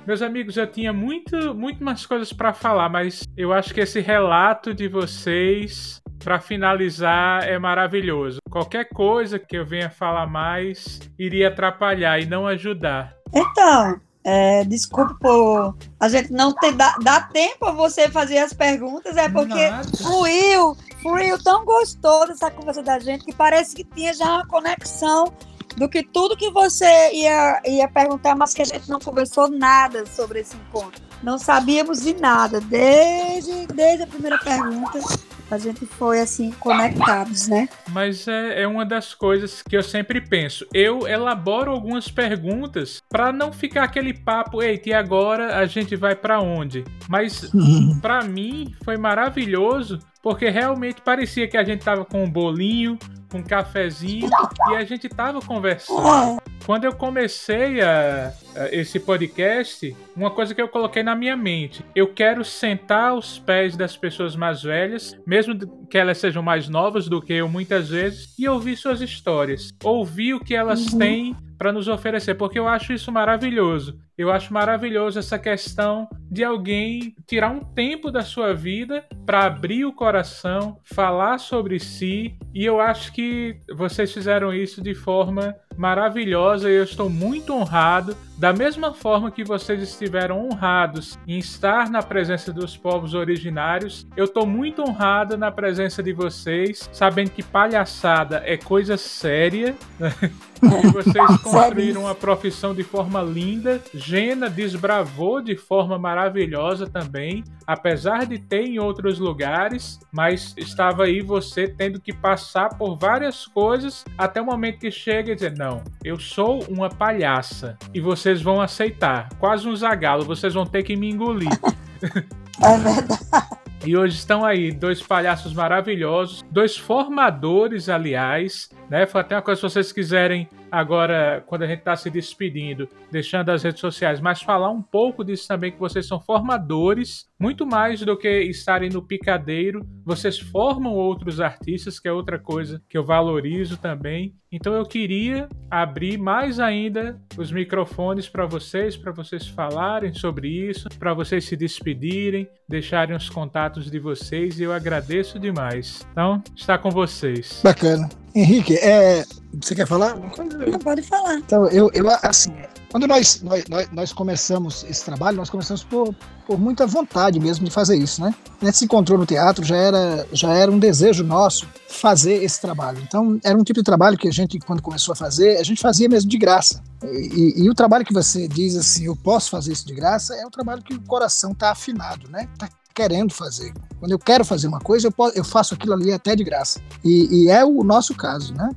Meus amigos, eu tinha muito, muito mais coisas para falar, mas eu acho que esse relato de vocês, para finalizar, é maravilhoso. Qualquer coisa que eu venha falar mais iria atrapalhar e não ajudar. Então, é, desculpa por a gente não ter dá, dá tempo a você fazer as perguntas, é porque Nada. fluiu, fluiu tão gostoso essa conversa da gente que parece que tinha já uma conexão do que tudo que você ia, ia perguntar, mas que a gente não conversou nada sobre esse encontro. Não sabíamos de nada, desde, desde a primeira pergunta. A gente foi assim, conectados, né? Mas é, é uma das coisas que eu sempre penso. Eu elaboro algumas perguntas para não ficar aquele papo, eita, e agora a gente vai para onde? Mas *laughs* para mim foi maravilhoso porque realmente parecia que a gente tava com um bolinho, com um cafezinho e a gente tava conversando. Quando eu comecei a, a, esse podcast, uma coisa que eu coloquei na minha mente, eu quero sentar aos pés das pessoas mais velhas, mesmo que elas sejam mais novas do que eu muitas vezes, e ouvir suas histórias, ouvir o que elas uhum. têm para nos oferecer, porque eu acho isso maravilhoso. Eu acho maravilhoso essa questão de alguém tirar um tempo da sua vida para abrir o coração, falar sobre si, e eu acho que vocês fizeram isso de forma maravilhosa e eu estou muito honrado, da mesma forma que vocês estiveram honrados em estar na presença dos povos originários, eu estou muito honrado na presença de vocês, sabendo que palhaçada é coisa séria. *laughs* Vocês construíram uma profissão de forma linda. Gena desbravou de forma maravilhosa também, apesar de ter em outros lugares, mas estava aí você tendo que passar por várias coisas até o momento que chega e dizer: Não, eu sou uma palhaça e vocês vão aceitar. Quase um zagalo, vocês vão ter que me engolir. *laughs* É verdade. E hoje estão aí dois palhaços maravilhosos, dois formadores, aliás, né? Foi até uma coisa se vocês quiserem agora, quando a gente está se despedindo, deixando as redes sociais, mas falar um pouco disso também, que vocês são formadores, muito mais do que estarem no picadeiro, vocês formam outros artistas, que é outra coisa que eu valorizo também. Então eu queria abrir mais ainda os microfones para vocês, para vocês falarem sobre isso, para vocês se despedirem, deixarem os contatos de vocês e eu agradeço demais. Então, está com vocês. Bacana. Henrique, é, você quer falar? Pode falar. Então, eu, eu assim, Quando nós, nós, nós, começamos esse trabalho, nós começamos por, por muita vontade mesmo de fazer isso, né? A gente se encontrou no teatro, já era, já era um desejo nosso fazer esse trabalho. Então, era um tipo de trabalho que a gente, quando começou a fazer, a gente fazia mesmo de graça. E, e, e o trabalho que você diz assim, eu posso fazer isso de graça, é o trabalho que o coração está afinado, né? Está querendo fazer. Quando eu quero fazer uma coisa, eu, posso, eu faço aquilo ali até de graça. E, e é o nosso caso, né?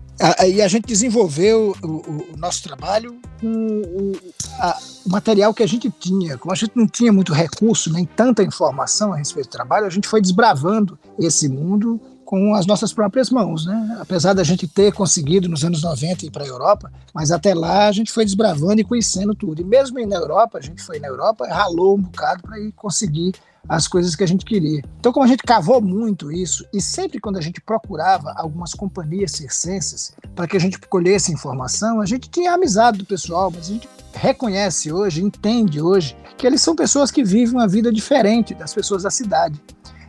E a, a, gente desenvolveu o, o, o nosso trabalho com o, a, o, material que a gente tinha. Como a gente não tinha muito recurso, nem tanta informação a respeito do trabalho, a gente foi desbravando esse mundo com as nossas próprias mãos, né? Apesar da gente ter conseguido nos anos 90 ir para a Europa, mas até lá a gente foi desbravando e conhecendo tudo. E mesmo na Europa, a gente foi na Europa, ralou um bocado para ir conseguir as coisas que a gente queria. Então, como a gente cavou muito isso, e sempre quando a gente procurava algumas companhias circenses para que a gente colhesse informação, a gente tinha amizade do pessoal, mas a gente reconhece hoje, entende hoje, que eles são pessoas que vivem uma vida diferente das pessoas da cidade.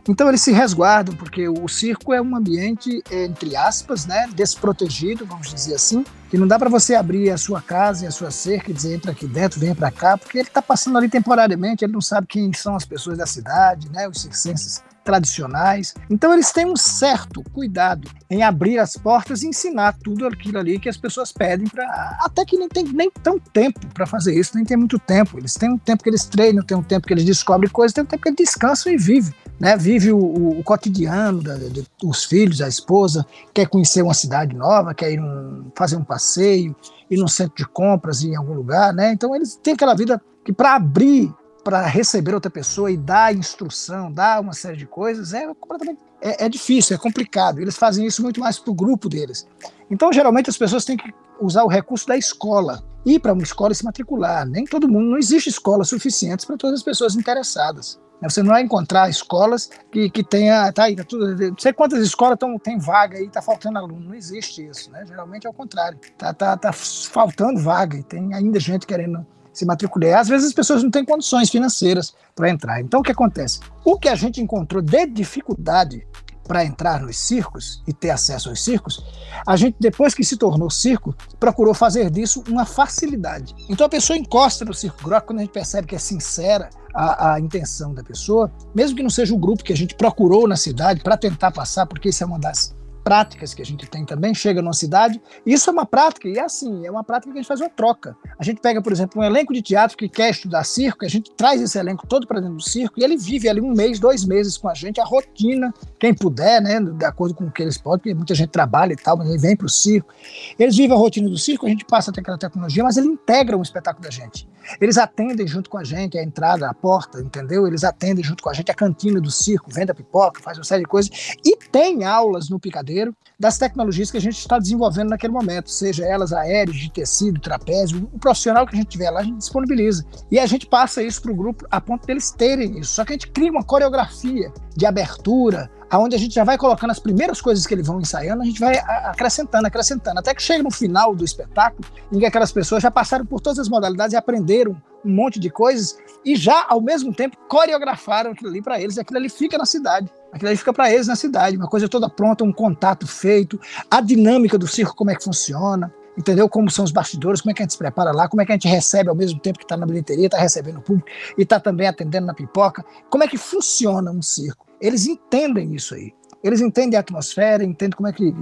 Então eles se resguardam, porque o circo é um ambiente, entre aspas, né, desprotegido, vamos dizer assim, que não dá para você abrir a sua casa e a sua cerca e dizer entra aqui dentro, vem para cá, porque ele está passando ali temporariamente, ele não sabe quem são as pessoas da cidade, né, os circenses tradicionais. Então eles têm um certo cuidado em abrir as portas e ensinar tudo aquilo ali que as pessoas pedem para até que nem tem nem tão tempo para fazer isso, nem tem muito tempo. Eles têm um tempo que eles treinam, tem um tempo que eles descobrem coisas, tem um tempo que eles descansam e vivem né, vive o, o, cotidiano da, de, dos filhos, a esposa, quer conhecer uma cidade nova, quer ir um, fazer um passeio, ir num centro de compras em algum lugar, né? Então eles têm aquela vida que para abrir, para receber outra pessoa e dar instrução, dar uma série de coisas, é completamente é, é difícil, é complicado. Eles fazem isso muito mais para o grupo deles. Então, geralmente, as pessoas têm que usar o recurso da escola, ir para uma escola e se matricular. Nem todo mundo, não existe escolas suficientes para todas as pessoas interessadas. Né? Você não vai encontrar escolas que, que tenha. Tá aí, tá tudo, não sei quantas escolas tão, tem vaga aí, tá faltando aluno. Não existe isso, né? Geralmente é o contrário. Tá, tá, tá faltando vaga e tem ainda gente querendo se matricular. Às vezes as pessoas não têm condições financeiras para entrar. Então o que acontece? O que a gente encontrou de dificuldade para entrar nos circos e ter acesso aos circos, a gente, depois que se tornou circo, procurou fazer disso uma facilidade. Então a pessoa encosta no circo groco quando a gente percebe que é sincera a, a intenção da pessoa, mesmo que não seja o grupo que a gente procurou na cidade para tentar passar, porque isso é uma das práticas que a gente tem também, chega numa cidade. Isso é uma prática, e é assim, é uma prática que a gente faz uma troca. A gente pega, por exemplo, um elenco de teatro que quer estudar circo, a gente traz esse elenco todo para dentro do circo e ele vive ali um mês, dois meses com a gente, a rotina, quem puder, né, de acordo com o que eles podem, porque muita gente trabalha e tal, mas ele vem para o circo. Eles vivem a rotina do circo, a gente passa a ter aquela tecnologia, mas ele integra um espetáculo da gente. Eles atendem junto com a gente a entrada, a porta, entendeu? Eles atendem junto com a gente a cantina do circo, vende a pipoca, faz uma série de coisas. E tem aulas no Picadeiro das tecnologias que a gente está desenvolvendo naquele momento, seja elas aéreas, de tecido, trapézio, o profissional que a gente tiver lá, a gente disponibiliza. E a gente passa isso para o grupo a ponto deles terem isso. Só que a gente cria uma coreografia de abertura, aonde a gente já vai colocando as primeiras coisas que eles vão ensaiando, a gente vai acrescentando, acrescentando, até que chega no final do espetáculo, em que aquelas pessoas já passaram por todas as modalidades e aprenderam um monte de coisas e já, ao mesmo tempo, coreografaram aquilo ali para eles, e aquilo ali fica na cidade. Aquilo ali fica para eles na cidade, uma coisa toda pronta, um contato feito, a dinâmica do circo, como é que funciona, entendeu? Como são os bastidores, como é que a gente se prepara lá, como é que a gente recebe ao mesmo tempo que está na bilheteria, está recebendo o público e está também atendendo na pipoca, como é que funciona um circo. Eles entendem isso aí. Eles entendem a atmosfera, entendem como é que.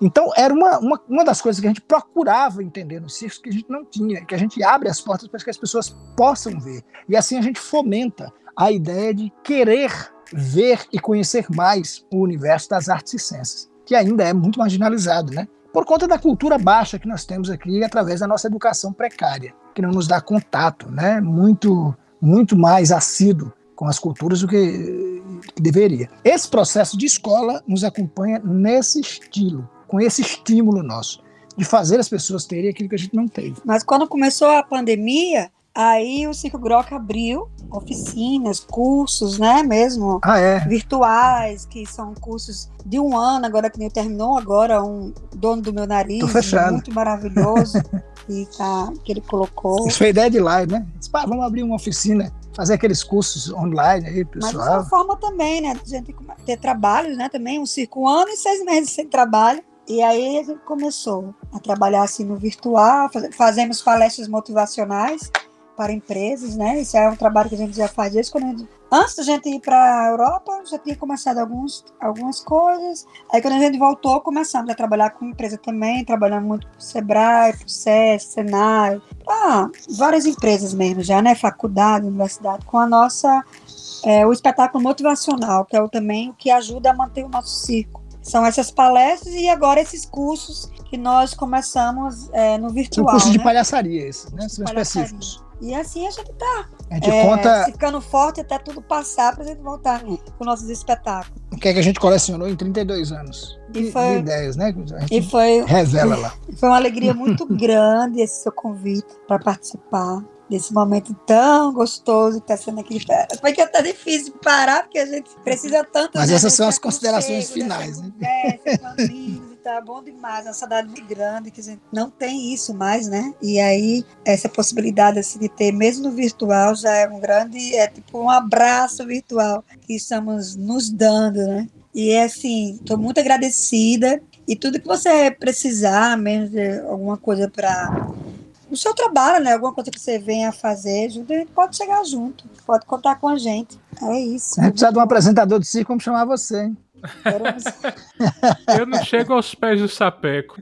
Então, era uma, uma, uma das coisas que a gente procurava entender no circo que a gente não tinha, que a gente abre as portas para que as pessoas possam ver. E assim a gente fomenta a ideia de querer ver e conhecer mais o universo das artes e ciências, que ainda é muito marginalizado, né? Por conta da cultura baixa que nós temos aqui através da nossa educação precária, que não nos dá contato, né? Muito, muito mais assíduo com as culturas do que, deveria. Esse processo de escola nos acompanha nesse estilo, com esse estímulo nosso de fazer as pessoas terem aquilo que a gente não teve. Mas quando começou a pandemia, aí o Circo Groc abriu oficinas, cursos, né, mesmo ah, é. virtuais, que são cursos de um ano, agora que nem terminou agora, um dono do meu nariz, muito maravilhoso, *laughs* e tá, que ele colocou. Isso foi ideia de live, né? Disse, vamos abrir uma oficina fazer aqueles cursos online aí, pessoal. Mas uma forma também, né? A gente ter trabalho, né? Também um circo um ano e seis meses sem trabalho. E aí a gente começou a trabalhar assim no virtual, fazemos palestras motivacionais para empresas, né? Isso é um trabalho que a gente já faz desde quando gente, antes da gente ir para a Europa, já tinha começado alguns, algumas coisas. Aí quando a gente voltou, começamos a trabalhar com empresa também, trabalhando muito para o Sebrae, para o SES, Senai, ah, várias empresas mesmo já, né? Faculdade, universidade, com a nossa é, o espetáculo motivacional, que é o, também o que ajuda a manter o nosso circo. São essas palestras e agora esses cursos que nós começamos é, no virtual. São cursos né? de palhaçaria, esses, né? São específicos. E assim a gente tá. A gente é, conta. Ficando forte até tudo passar pra gente voltar com nossos espetáculos. O que é que a gente colecionou em 32 anos? E foi, de ideias, né? e foi, revela lá. *laughs* Foi uma alegria muito *laughs* grande esse seu convite para participar desse momento tão gostoso que está sendo aqui. Foi que é até difícil parar, porque a gente precisa tanto. Mas né, essas são as considerações finais, né? Tá bom demais, é uma saudade muito grande, que a gente não tem isso mais, né? E aí, essa possibilidade assim, de ter, mesmo no virtual, já é um grande, é tipo um abraço virtual que estamos nos dando, né? E é assim, estou muito agradecida. E tudo que você precisar, mesmo de alguma coisa para o seu trabalho, né? Alguma coisa que você venha fazer, pode chegar junto, pode contar com a gente. É isso. A gente precisa de um apresentador de circo, vamos chamar você, hein? Eu não chego aos pés do sapeco.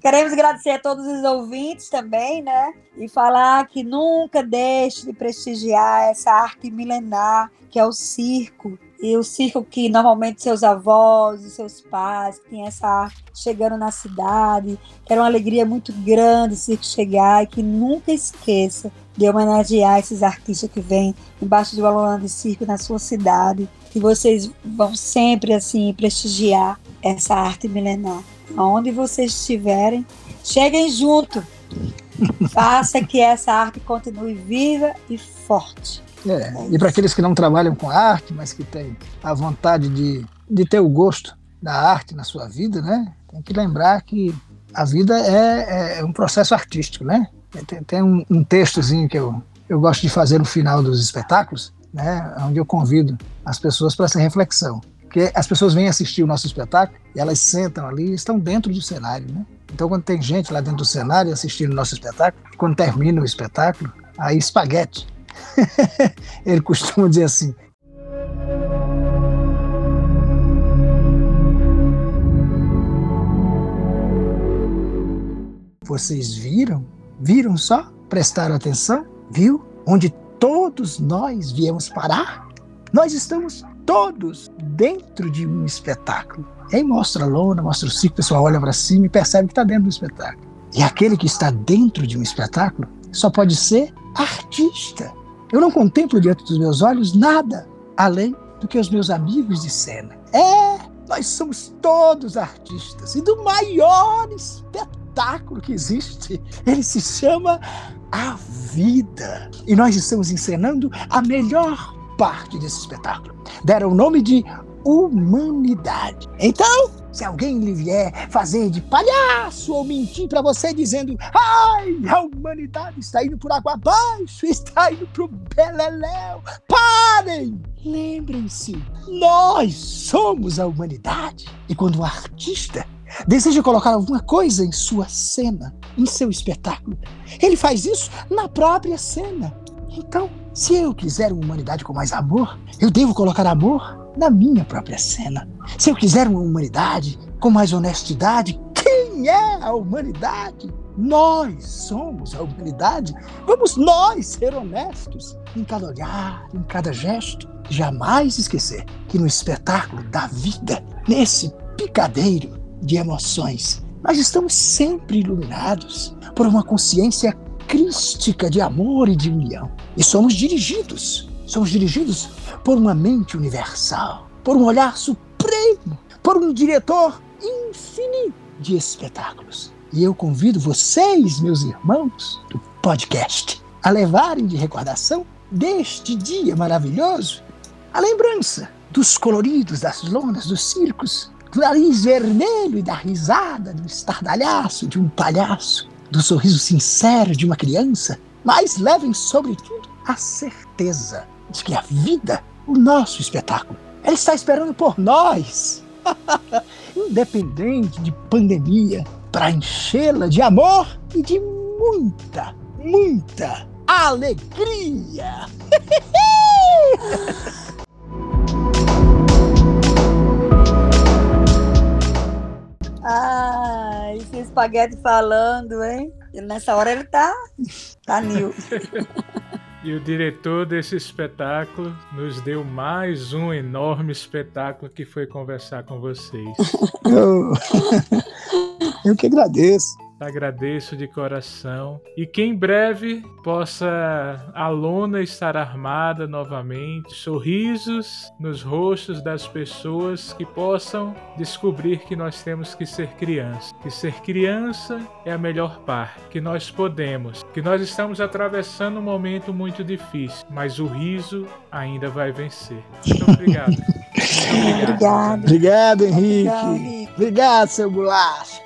Queremos agradecer a todos os ouvintes também, né? E falar que nunca deixe de prestigiar essa arte milenar que é o circo. E o circo que normalmente seus avós e seus pais que tem essa arte chegando na cidade, era uma alegria muito grande o circo chegar e que nunca esqueça de homenagear esses artistas que vêm embaixo do aluno de circo na sua cidade que vocês vão sempre assim prestigiar essa arte milenar. Onde vocês estiverem, cheguem junto. *laughs* Faça que essa arte continue viva e forte. É, e para aqueles que não trabalham com arte, mas que têm a vontade de, de ter o gosto da arte na sua vida, né? Tem que lembrar que a vida é, é um processo artístico, né? Tem, tem um, um textozinho que eu, eu gosto de fazer no final dos espetáculos, né, onde eu convido as pessoas para essa reflexão. Porque as pessoas vêm assistir o nosso espetáculo e elas sentam ali estão dentro do cenário. Né? Então, quando tem gente lá dentro do cenário assistindo o nosso espetáculo, quando termina o espetáculo, aí espaguete. *laughs* Ele costuma dizer assim: Vocês viram? Viram só? Prestaram atenção? Viu? Onde todos nós viemos parar? Nós estamos todos dentro de um espetáculo. E aí mostra a lona, mostra o circo, o pessoal olha para cima e percebe que está dentro do espetáculo. E aquele que está dentro de um espetáculo só pode ser artista. Eu não contemplo diante dos meus olhos nada além do que os meus amigos de cena. É, nós somos todos artistas e do maior espetáculo que existe. Ele se chama a vida. E nós estamos encenando a melhor parte desse espetáculo. Deram o nome de humanidade. Então, se alguém lhe vier fazer de palhaço ou mentir para você dizendo ai, a humanidade está indo por água abaixo, está indo pro beleléu, parem! Lembrem-se, nós somos a humanidade. E quando o artista deseja colocar alguma coisa em sua cena, em seu espetáculo. Ele faz isso na própria cena. Então, se eu quiser uma humanidade com mais amor, eu devo colocar amor na minha própria cena. Se eu quiser uma humanidade com mais honestidade, quem é a humanidade? Nós somos a humanidade. Vamos nós ser honestos em cada olhar, em cada gesto. Jamais esquecer que no espetáculo da vida, nesse picadeiro de emoções. Nós estamos sempre iluminados por uma consciência crística de amor e de união. E somos dirigidos, somos dirigidos por uma mente universal, por um olhar supremo, por um diretor infinito de espetáculos. E eu convido vocês, meus irmãos do podcast, a levarem de recordação deste dia maravilhoso a lembrança dos coloridos das lonas dos circos, do nariz vermelho e da risada, do estardalhaço de um palhaço, do sorriso sincero de uma criança, mas levem, sobretudo, a certeza de que a vida, o nosso espetáculo, ela está esperando por nós. *laughs* Independente de pandemia, para enchê-la de amor e de muita, muita alegria. *laughs* Ai, esse espaguete falando, hein? Nessa hora ele tá. Tá new. E o diretor desse espetáculo nos deu mais um enorme espetáculo que foi conversar com vocês. Eu, *laughs* eu que agradeço. Agradeço de coração e que em breve possa a lona estar armada novamente, sorrisos nos rostos das pessoas que possam descobrir que nós temos que ser criança, que ser criança é a melhor parte, que nós podemos, que nós estamos atravessando um momento muito difícil, mas o riso ainda vai vencer. Muito *laughs* obrigado. Muito obrigado. Obrigado, Henrique. Obrigado, Henrique. Obrigado, seu bolacha.